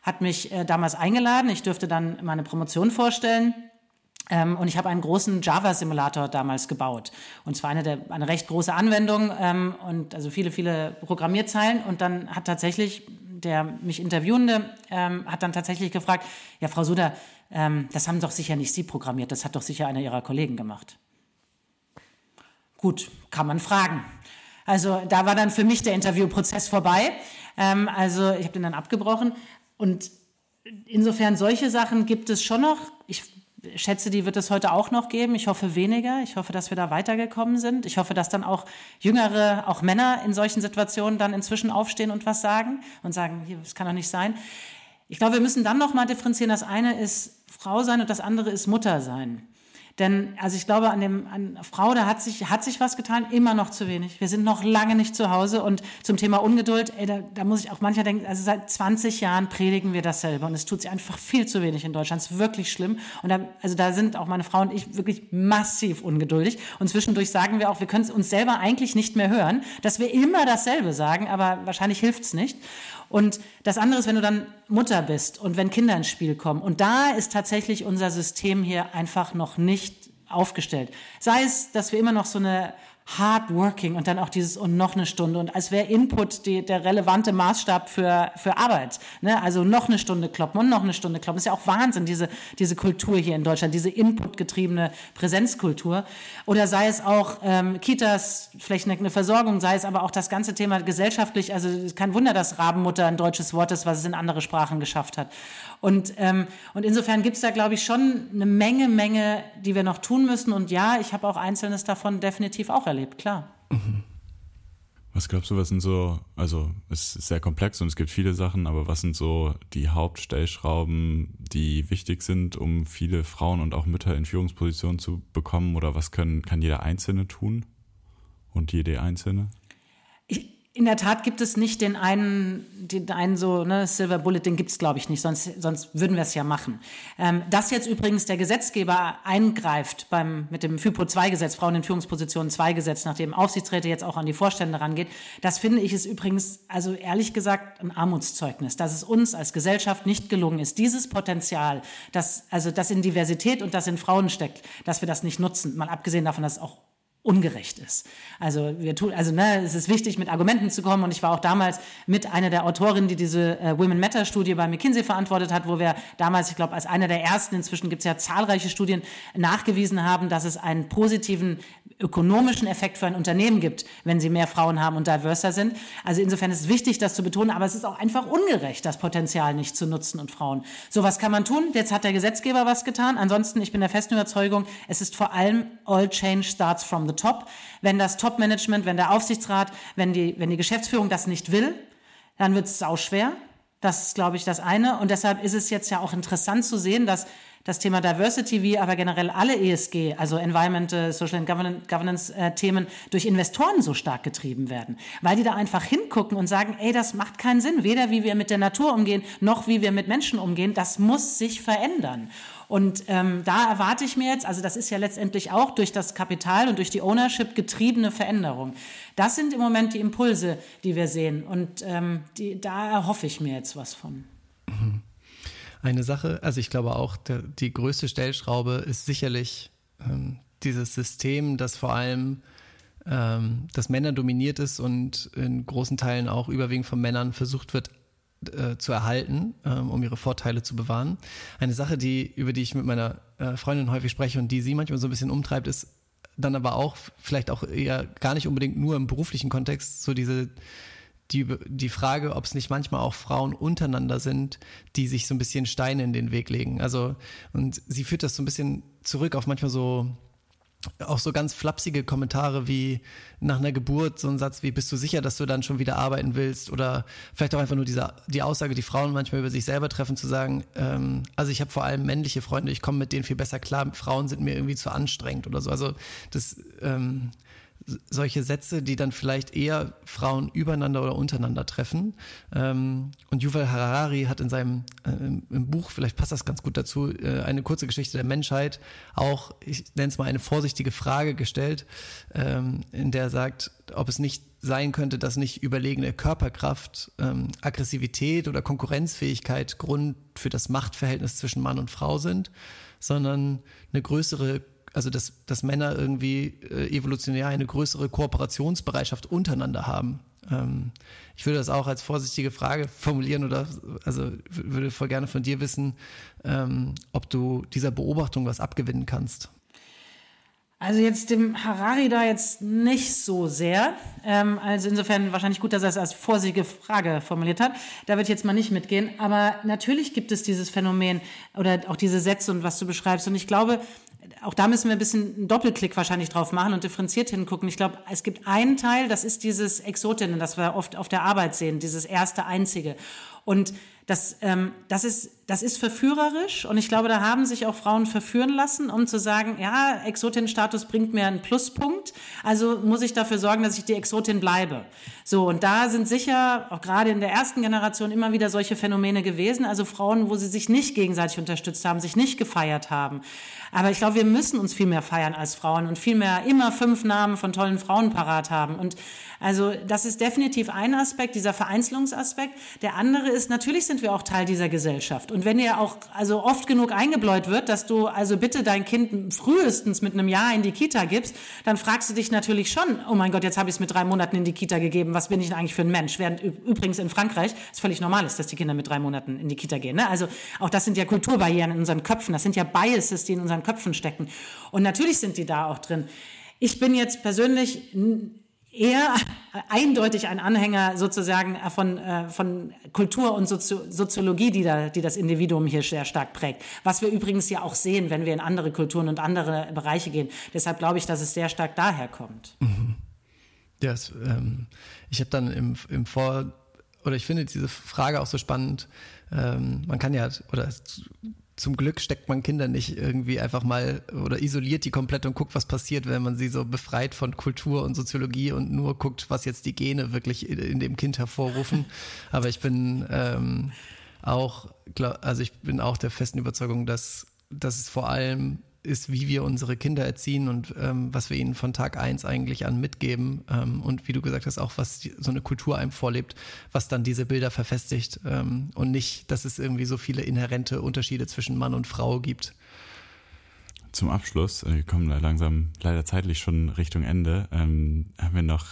hat mich äh, damals eingeladen. Ich dürfte dann meine Promotion vorstellen. Ähm, und ich habe einen großen Java-Simulator damals gebaut. Und zwar eine, der, eine recht große Anwendung ähm, und also viele, viele Programmierzeilen. Und dann hat tatsächlich der mich Interviewende ähm, hat dann tatsächlich gefragt, ja, Frau Suda, ähm, das haben doch sicher nicht Sie programmiert, das hat doch sicher einer Ihrer Kollegen gemacht. Gut, kann man fragen. Also da war dann für mich der Interviewprozess vorbei. Ähm, also ich habe den dann abgebrochen. Und insofern solche Sachen gibt es schon noch. Ich schätze, die wird es heute auch noch geben. Ich hoffe weniger. Ich hoffe, dass wir da weitergekommen sind. Ich hoffe, dass dann auch jüngere, auch Männer in solchen Situationen dann inzwischen aufstehen und was sagen und sagen, hier, das kann doch nicht sein. Ich glaube, wir müssen dann noch mal differenzieren. Das eine ist Frau sein und das andere ist Mutter sein. Denn, also ich glaube, an dem, an Frau, da hat sich, hat sich was getan, immer noch zu wenig. Wir sind noch lange nicht zu Hause und zum Thema Ungeduld, ey, da, da muss ich auch mancher denken, also seit 20 Jahren predigen wir dasselbe und es tut sich einfach viel zu wenig in Deutschland. Es ist wirklich schlimm. Und da, also da sind auch meine Frau und ich wirklich massiv ungeduldig. Und zwischendurch sagen wir auch, wir können uns selber eigentlich nicht mehr hören, dass wir immer dasselbe sagen, aber wahrscheinlich hilft es nicht. Und das andere ist, wenn du dann Mutter bist und wenn Kinder ins Spiel kommen. Und da ist tatsächlich unser System hier einfach noch nicht aufgestellt. Sei es, dass wir immer noch so eine hardworking und dann auch dieses und noch eine Stunde und als wäre Input die, der relevante Maßstab für, für Arbeit. Ne? Also noch eine Stunde kloppen und noch eine Stunde kloppen. Ist ja auch Wahnsinn, diese, diese Kultur hier in Deutschland, diese inputgetriebene Präsenzkultur. Oder sei es auch ähm, Kitas, flächendeckende Versorgung, sei es aber auch das ganze Thema gesellschaftlich. Also kein Wunder, dass Rabenmutter ein deutsches Wort ist, was es in andere Sprachen geschafft hat. Und, ähm, und insofern gibt es da, glaube ich, schon eine Menge, Menge, die wir noch tun müssen. Und ja, ich habe auch Einzelnes davon definitiv auch erlebt, klar. Mhm. Was glaubst du, was sind so, also es ist sehr komplex und es gibt viele Sachen, aber was sind so die Hauptstellschrauben, die wichtig sind, um viele Frauen und auch Mütter in Führungspositionen zu bekommen? Oder was können, kann jeder Einzelne tun und jede Einzelne? In der Tat gibt es nicht den einen, den einen so, ne, Silver Bullet, den gibt es, glaube ich, nicht, sonst, sonst würden wir es ja machen. Ähm, dass jetzt übrigens der Gesetzgeber eingreift beim, mit dem FIPO-2-Gesetz, Frauen in Führungspositionen 2-Gesetz, nachdem Aufsichtsräte jetzt auch an die Vorstände rangeht, das finde ich ist übrigens, also ehrlich gesagt, ein Armutszeugnis, dass es uns als Gesellschaft nicht gelungen ist, dieses Potenzial, das, also das in Diversität und das in Frauen steckt, dass wir das nicht nutzen, mal abgesehen davon, dass es auch ungerecht ist. Also wir tun, also ne, es ist wichtig, mit Argumenten zu kommen. Und ich war auch damals mit einer der Autorinnen, die diese äh, Women Matter Studie bei McKinsey verantwortet hat, wo wir damals, ich glaube, als einer der ersten, inzwischen gibt es ja zahlreiche Studien, nachgewiesen haben, dass es einen positiven ökonomischen Effekt für ein Unternehmen gibt, wenn sie mehr Frauen haben und diverser sind. Also insofern ist es wichtig, das zu betonen, aber es ist auch einfach ungerecht, das Potenzial nicht zu nutzen und Frauen. So was kann man tun. Jetzt hat der Gesetzgeber was getan. Ansonsten, ich bin der festen Überzeugung, es ist vor allem all change starts from the top. Wenn das Top-Management, wenn der Aufsichtsrat, wenn die, wenn die Geschäftsführung das nicht will, dann wird es sauschwer. Das ist, glaube ich, das eine. Und deshalb ist es jetzt ja auch interessant zu sehen, dass das Thema Diversity wie aber generell alle ESG, also Environmental, Social and Governance äh, Themen durch Investoren so stark getrieben werden, weil die da einfach hingucken und sagen, ey, das macht keinen Sinn, weder wie wir mit der Natur umgehen, noch wie wir mit Menschen umgehen, das muss sich verändern. Und ähm, da erwarte ich mir jetzt, also das ist ja letztendlich auch durch das Kapital und durch die Ownership getriebene Veränderung. Das sind im Moment die Impulse, die wir sehen. Und ähm, die, da erhoffe ich mir jetzt was von. Eine Sache. Also ich glaube auch, der, die größte Stellschraube ist sicherlich ähm, dieses System, das vor allem ähm, das Männer dominiert ist und in großen Teilen auch überwiegend von Männern versucht wird äh, zu erhalten, ähm, um ihre Vorteile zu bewahren. Eine Sache, die über die ich mit meiner äh, Freundin häufig spreche und die sie manchmal so ein bisschen umtreibt, ist dann aber auch vielleicht auch eher gar nicht unbedingt nur im beruflichen Kontext so diese die, die Frage, ob es nicht manchmal auch Frauen untereinander sind, die sich so ein bisschen Steine in den Weg legen. Also, und sie führt das so ein bisschen zurück auf manchmal so auch so ganz flapsige Kommentare wie nach einer Geburt, so ein Satz wie, bist du sicher, dass du dann schon wieder arbeiten willst? Oder vielleicht auch einfach nur diese, die Aussage, die Frauen manchmal über sich selber treffen, zu sagen, ähm, also ich habe vor allem männliche Freunde, ich komme mit denen viel besser klar, Frauen sind mir irgendwie zu anstrengend oder so. Also das, ähm, solche Sätze, die dann vielleicht eher Frauen übereinander oder untereinander treffen. Ähm, und Yuval Harari hat in seinem äh, im Buch, vielleicht passt das ganz gut dazu, äh, eine kurze Geschichte der Menschheit auch, ich nenne es mal eine vorsichtige Frage gestellt, ähm, in der er sagt, ob es nicht sein könnte, dass nicht überlegene Körperkraft, ähm, Aggressivität oder Konkurrenzfähigkeit Grund für das Machtverhältnis zwischen Mann und Frau sind, sondern eine größere also dass, dass Männer irgendwie äh, evolutionär eine größere Kooperationsbereitschaft untereinander haben. Ähm, ich würde das auch als vorsichtige Frage formulieren oder also würde voll gerne von dir wissen, ähm, ob du dieser Beobachtung was abgewinnen kannst. Also jetzt dem Harari da jetzt nicht so sehr. Ähm, also insofern wahrscheinlich gut, dass er es als vorsichtige Frage formuliert hat. Da wird jetzt mal nicht mitgehen. Aber natürlich gibt es dieses Phänomen oder auch diese Sätze und was du beschreibst. Und ich glaube, auch da müssen wir ein bisschen einen Doppelklick wahrscheinlich drauf machen und differenziert hingucken. Ich glaube, es gibt einen Teil, das ist dieses Exotinnen, das wir oft auf der Arbeit sehen, dieses erste Einzige. Und das, ähm, das, ist, das ist verführerisch und ich glaube, da haben sich auch Frauen verführen lassen, um zu sagen, ja, Exotin-Status bringt mir einen Pluspunkt, also muss ich dafür sorgen, dass ich die Exotin bleibe. So, und da sind sicher auch gerade in der ersten Generation immer wieder solche Phänomene gewesen, also Frauen, wo sie sich nicht gegenseitig unterstützt haben, sich nicht gefeiert haben. Aber ich glaube, wir müssen uns viel mehr feiern als Frauen und viel mehr immer fünf Namen von tollen Frauen parat haben. Und also das ist definitiv ein Aspekt, dieser Vereinzelungsaspekt. Der andere ist, natürlich sind wir auch Teil dieser Gesellschaft. Und wenn ihr auch also oft genug eingebläut wird, dass du also bitte dein Kind frühestens mit einem Jahr in die Kita gibst, dann fragst du dich natürlich schon, oh mein Gott, jetzt habe ich es mit drei Monaten in die Kita gegeben, was bin ich denn eigentlich für ein Mensch? Während übrigens in Frankreich es völlig normal ist, dass die Kinder mit drei Monaten in die Kita gehen. Ne? Also auch das sind ja Kulturbarrieren in unseren Köpfen, das sind ja Biases, die in unseren Köpfen stecken. Und natürlich sind die da auch drin. Ich bin jetzt persönlich eher <laughs> eindeutig ein Anhänger sozusagen von, äh, von Kultur und Sozi Soziologie, die, da, die das Individuum hier sehr stark prägt. Was wir übrigens ja auch sehen, wenn wir in andere Kulturen und andere Bereiche gehen. Deshalb glaube ich, dass es sehr stark daher kommt. Mhm. Ja, es, ähm, ich habe dann im, im Vor- oder ich finde diese Frage auch so spannend. Ähm, man kann ja, oder zum Glück steckt man Kinder nicht irgendwie einfach mal oder isoliert die komplett und guckt, was passiert, wenn man sie so befreit von Kultur und Soziologie und nur guckt, was jetzt die Gene wirklich in dem Kind hervorrufen. <laughs> Aber ich bin ähm, auch, also ich bin auch der festen Überzeugung, dass, dass es vor allem ist, wie wir unsere Kinder erziehen und ähm, was wir ihnen von Tag eins eigentlich an mitgeben ähm, und wie du gesagt hast, auch was die, so eine Kultur einem vorlebt, was dann diese Bilder verfestigt ähm, und nicht, dass es irgendwie so viele inhärente Unterschiede zwischen Mann und Frau gibt. Zum Abschluss, äh, wir kommen langsam leider zeitlich schon Richtung Ende, ähm, haben wir noch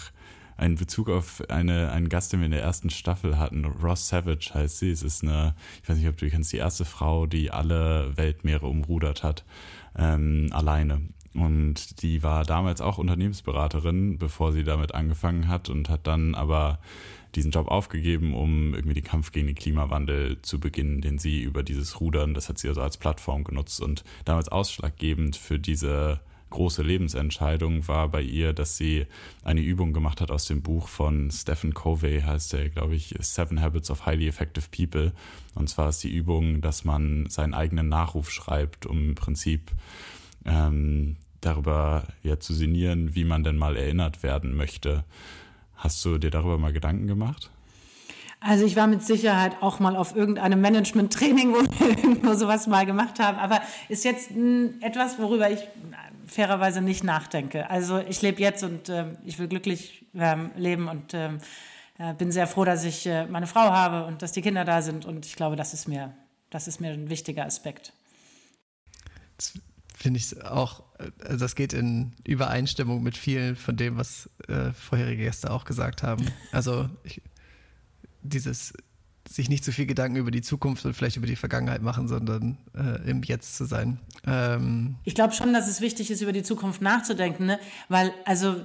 einen Bezug auf eine, einen Gast, den wir in der ersten Staffel hatten. Ross Savage heißt sie. Es ist eine, ich weiß nicht, ob du kennst, die erste Frau, die alle Weltmeere umrudert hat ähm, alleine. Und die war damals auch Unternehmensberaterin, bevor sie damit angefangen hat und hat dann aber diesen Job aufgegeben, um irgendwie den Kampf gegen den Klimawandel zu beginnen, den sie über dieses Rudern, das hat sie also als Plattform genutzt und damals ausschlaggebend für diese große Lebensentscheidung war bei ihr, dass sie eine Übung gemacht hat aus dem Buch von Stephen Covey, heißt der, glaube ich, Seven Habits of Highly Effective People. Und zwar ist die Übung, dass man seinen eigenen Nachruf schreibt, um im Prinzip ähm, darüber ja, zu sinnieren, wie man denn mal erinnert werden möchte. Hast du dir darüber mal Gedanken gemacht? Also ich war mit Sicherheit auch mal auf irgendeinem Management-Training, wo wir <laughs> irgendwo sowas mal gemacht haben. Aber ist jetzt etwas, worüber ich fairerweise nicht nachdenke. Also ich lebe jetzt und äh, ich will glücklich ähm, leben und ähm, äh, bin sehr froh, dass ich äh, meine Frau habe und dass die Kinder da sind. Und ich glaube, das ist mir, das ist mir ein wichtiger Aspekt. Das finde ich auch, also das geht in Übereinstimmung mit vielen von dem, was äh, vorherige Gäste auch gesagt haben. Also ich, dieses sich nicht so viel Gedanken über die Zukunft und vielleicht über die Vergangenheit machen, sondern äh, im Jetzt zu sein. Ähm ich glaube schon, dass es wichtig ist, über die Zukunft nachzudenken, ne? weil also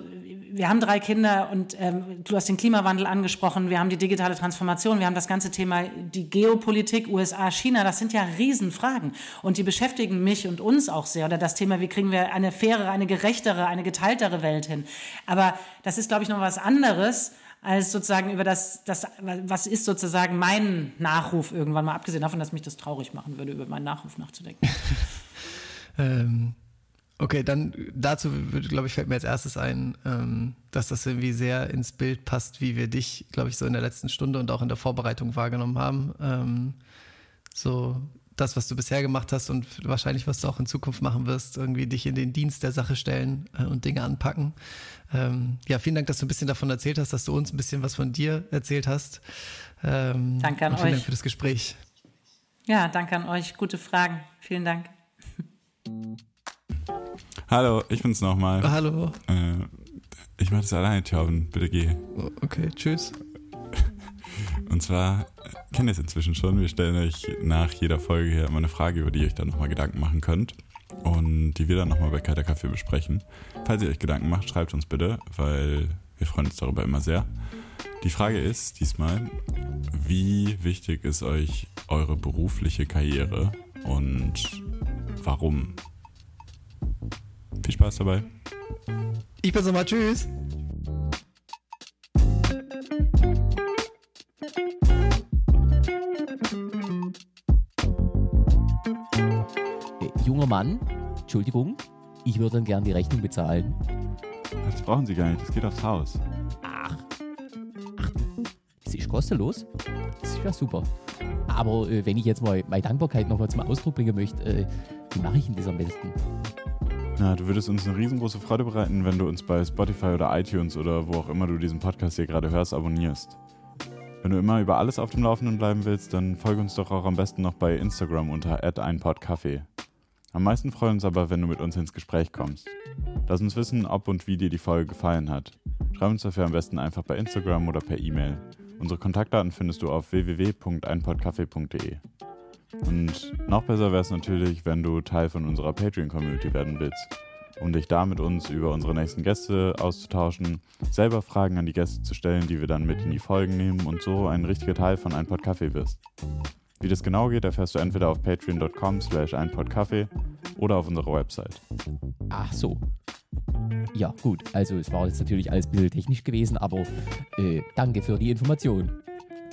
wir haben drei Kinder und ähm, du hast den Klimawandel angesprochen, wir haben die digitale Transformation, wir haben das ganze Thema, die Geopolitik, USA, China, das sind ja Riesenfragen und die beschäftigen mich und uns auch sehr. Oder das Thema, wie kriegen wir eine faire, eine gerechtere, eine geteiltere Welt hin. Aber das ist, glaube ich, noch was anderes als sozusagen über das, das, was ist sozusagen mein Nachruf irgendwann mal, abgesehen davon, dass mich das traurig machen würde, über meinen Nachruf nachzudenken. <laughs> ähm, okay, dann dazu, glaube ich, fällt mir als erstes ein, ähm, dass das irgendwie sehr ins Bild passt, wie wir dich, glaube ich, so in der letzten Stunde und auch in der Vorbereitung wahrgenommen haben. Ähm, so das, was du bisher gemacht hast und wahrscheinlich, was du auch in Zukunft machen wirst, irgendwie dich in den Dienst der Sache stellen äh, und Dinge anpacken. Ähm, ja, vielen Dank, dass du ein bisschen davon erzählt hast, dass du uns ein bisschen was von dir erzählt hast. Ähm, danke an und vielen euch. Dank für das Gespräch. Ja, danke an euch. Gute Fragen. Vielen Dank. Hallo, ich bin's nochmal. Hallo. Äh, ich mache das alleine, Thorben. Bitte geh. Okay, tschüss. Und zwar kennt ihr es inzwischen schon. Wir stellen euch nach jeder Folge hier immer eine Frage, über die ihr euch dann nochmal Gedanken machen könnt. Und die wir dann nochmal bei Kalter Kaffee besprechen. Falls ihr euch Gedanken macht, schreibt uns bitte, weil wir freuen uns darüber immer sehr. Die Frage ist diesmal, wie wichtig ist euch eure berufliche Karriere und warum? Viel Spaß dabei. Ich bin's nochmal. Tschüss. Mann, Entschuldigung, ich würde dann gern die Rechnung bezahlen. Das brauchen Sie gar nicht, das geht aufs Haus. Ach, ach, das ist kostenlos? Das ist ja super. Aber äh, wenn ich jetzt mal meine Dankbarkeit nochmal zum Ausdruck bringen möchte, äh, wie mache ich denn das am besten? Na, du würdest uns eine riesengroße Freude bereiten, wenn du uns bei Spotify oder iTunes oder wo auch immer du diesen Podcast hier gerade hörst, abonnierst. Wenn du immer über alles auf dem Laufenden bleiben willst, dann folge uns doch auch am besten noch bei Instagram unter einpodcafé. Am meisten freuen wir uns aber, wenn du mit uns ins Gespräch kommst. Lass uns wissen, ob und wie dir die Folge gefallen hat. Schreib uns dafür am besten einfach bei Instagram oder per E-Mail. Unsere Kontaktdaten findest du auf www.einpodcafé.de. Und noch besser wäre es natürlich, wenn du Teil von unserer Patreon-Community werden willst, um dich da mit uns über unsere nächsten Gäste auszutauschen, selber Fragen an die Gäste zu stellen, die wir dann mit in die Folgen nehmen und so ein richtiger Teil von Ein Pod wirst. Wie das genau geht, erfährst du entweder auf patreon.com slash einpodkaffee oder auf unserer Website. Ach so. Ja, gut. Also es war jetzt natürlich alles ein bisschen technisch gewesen, aber äh, danke für die Information.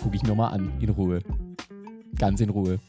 Gucke ich mir mal an, in Ruhe. Ganz in Ruhe.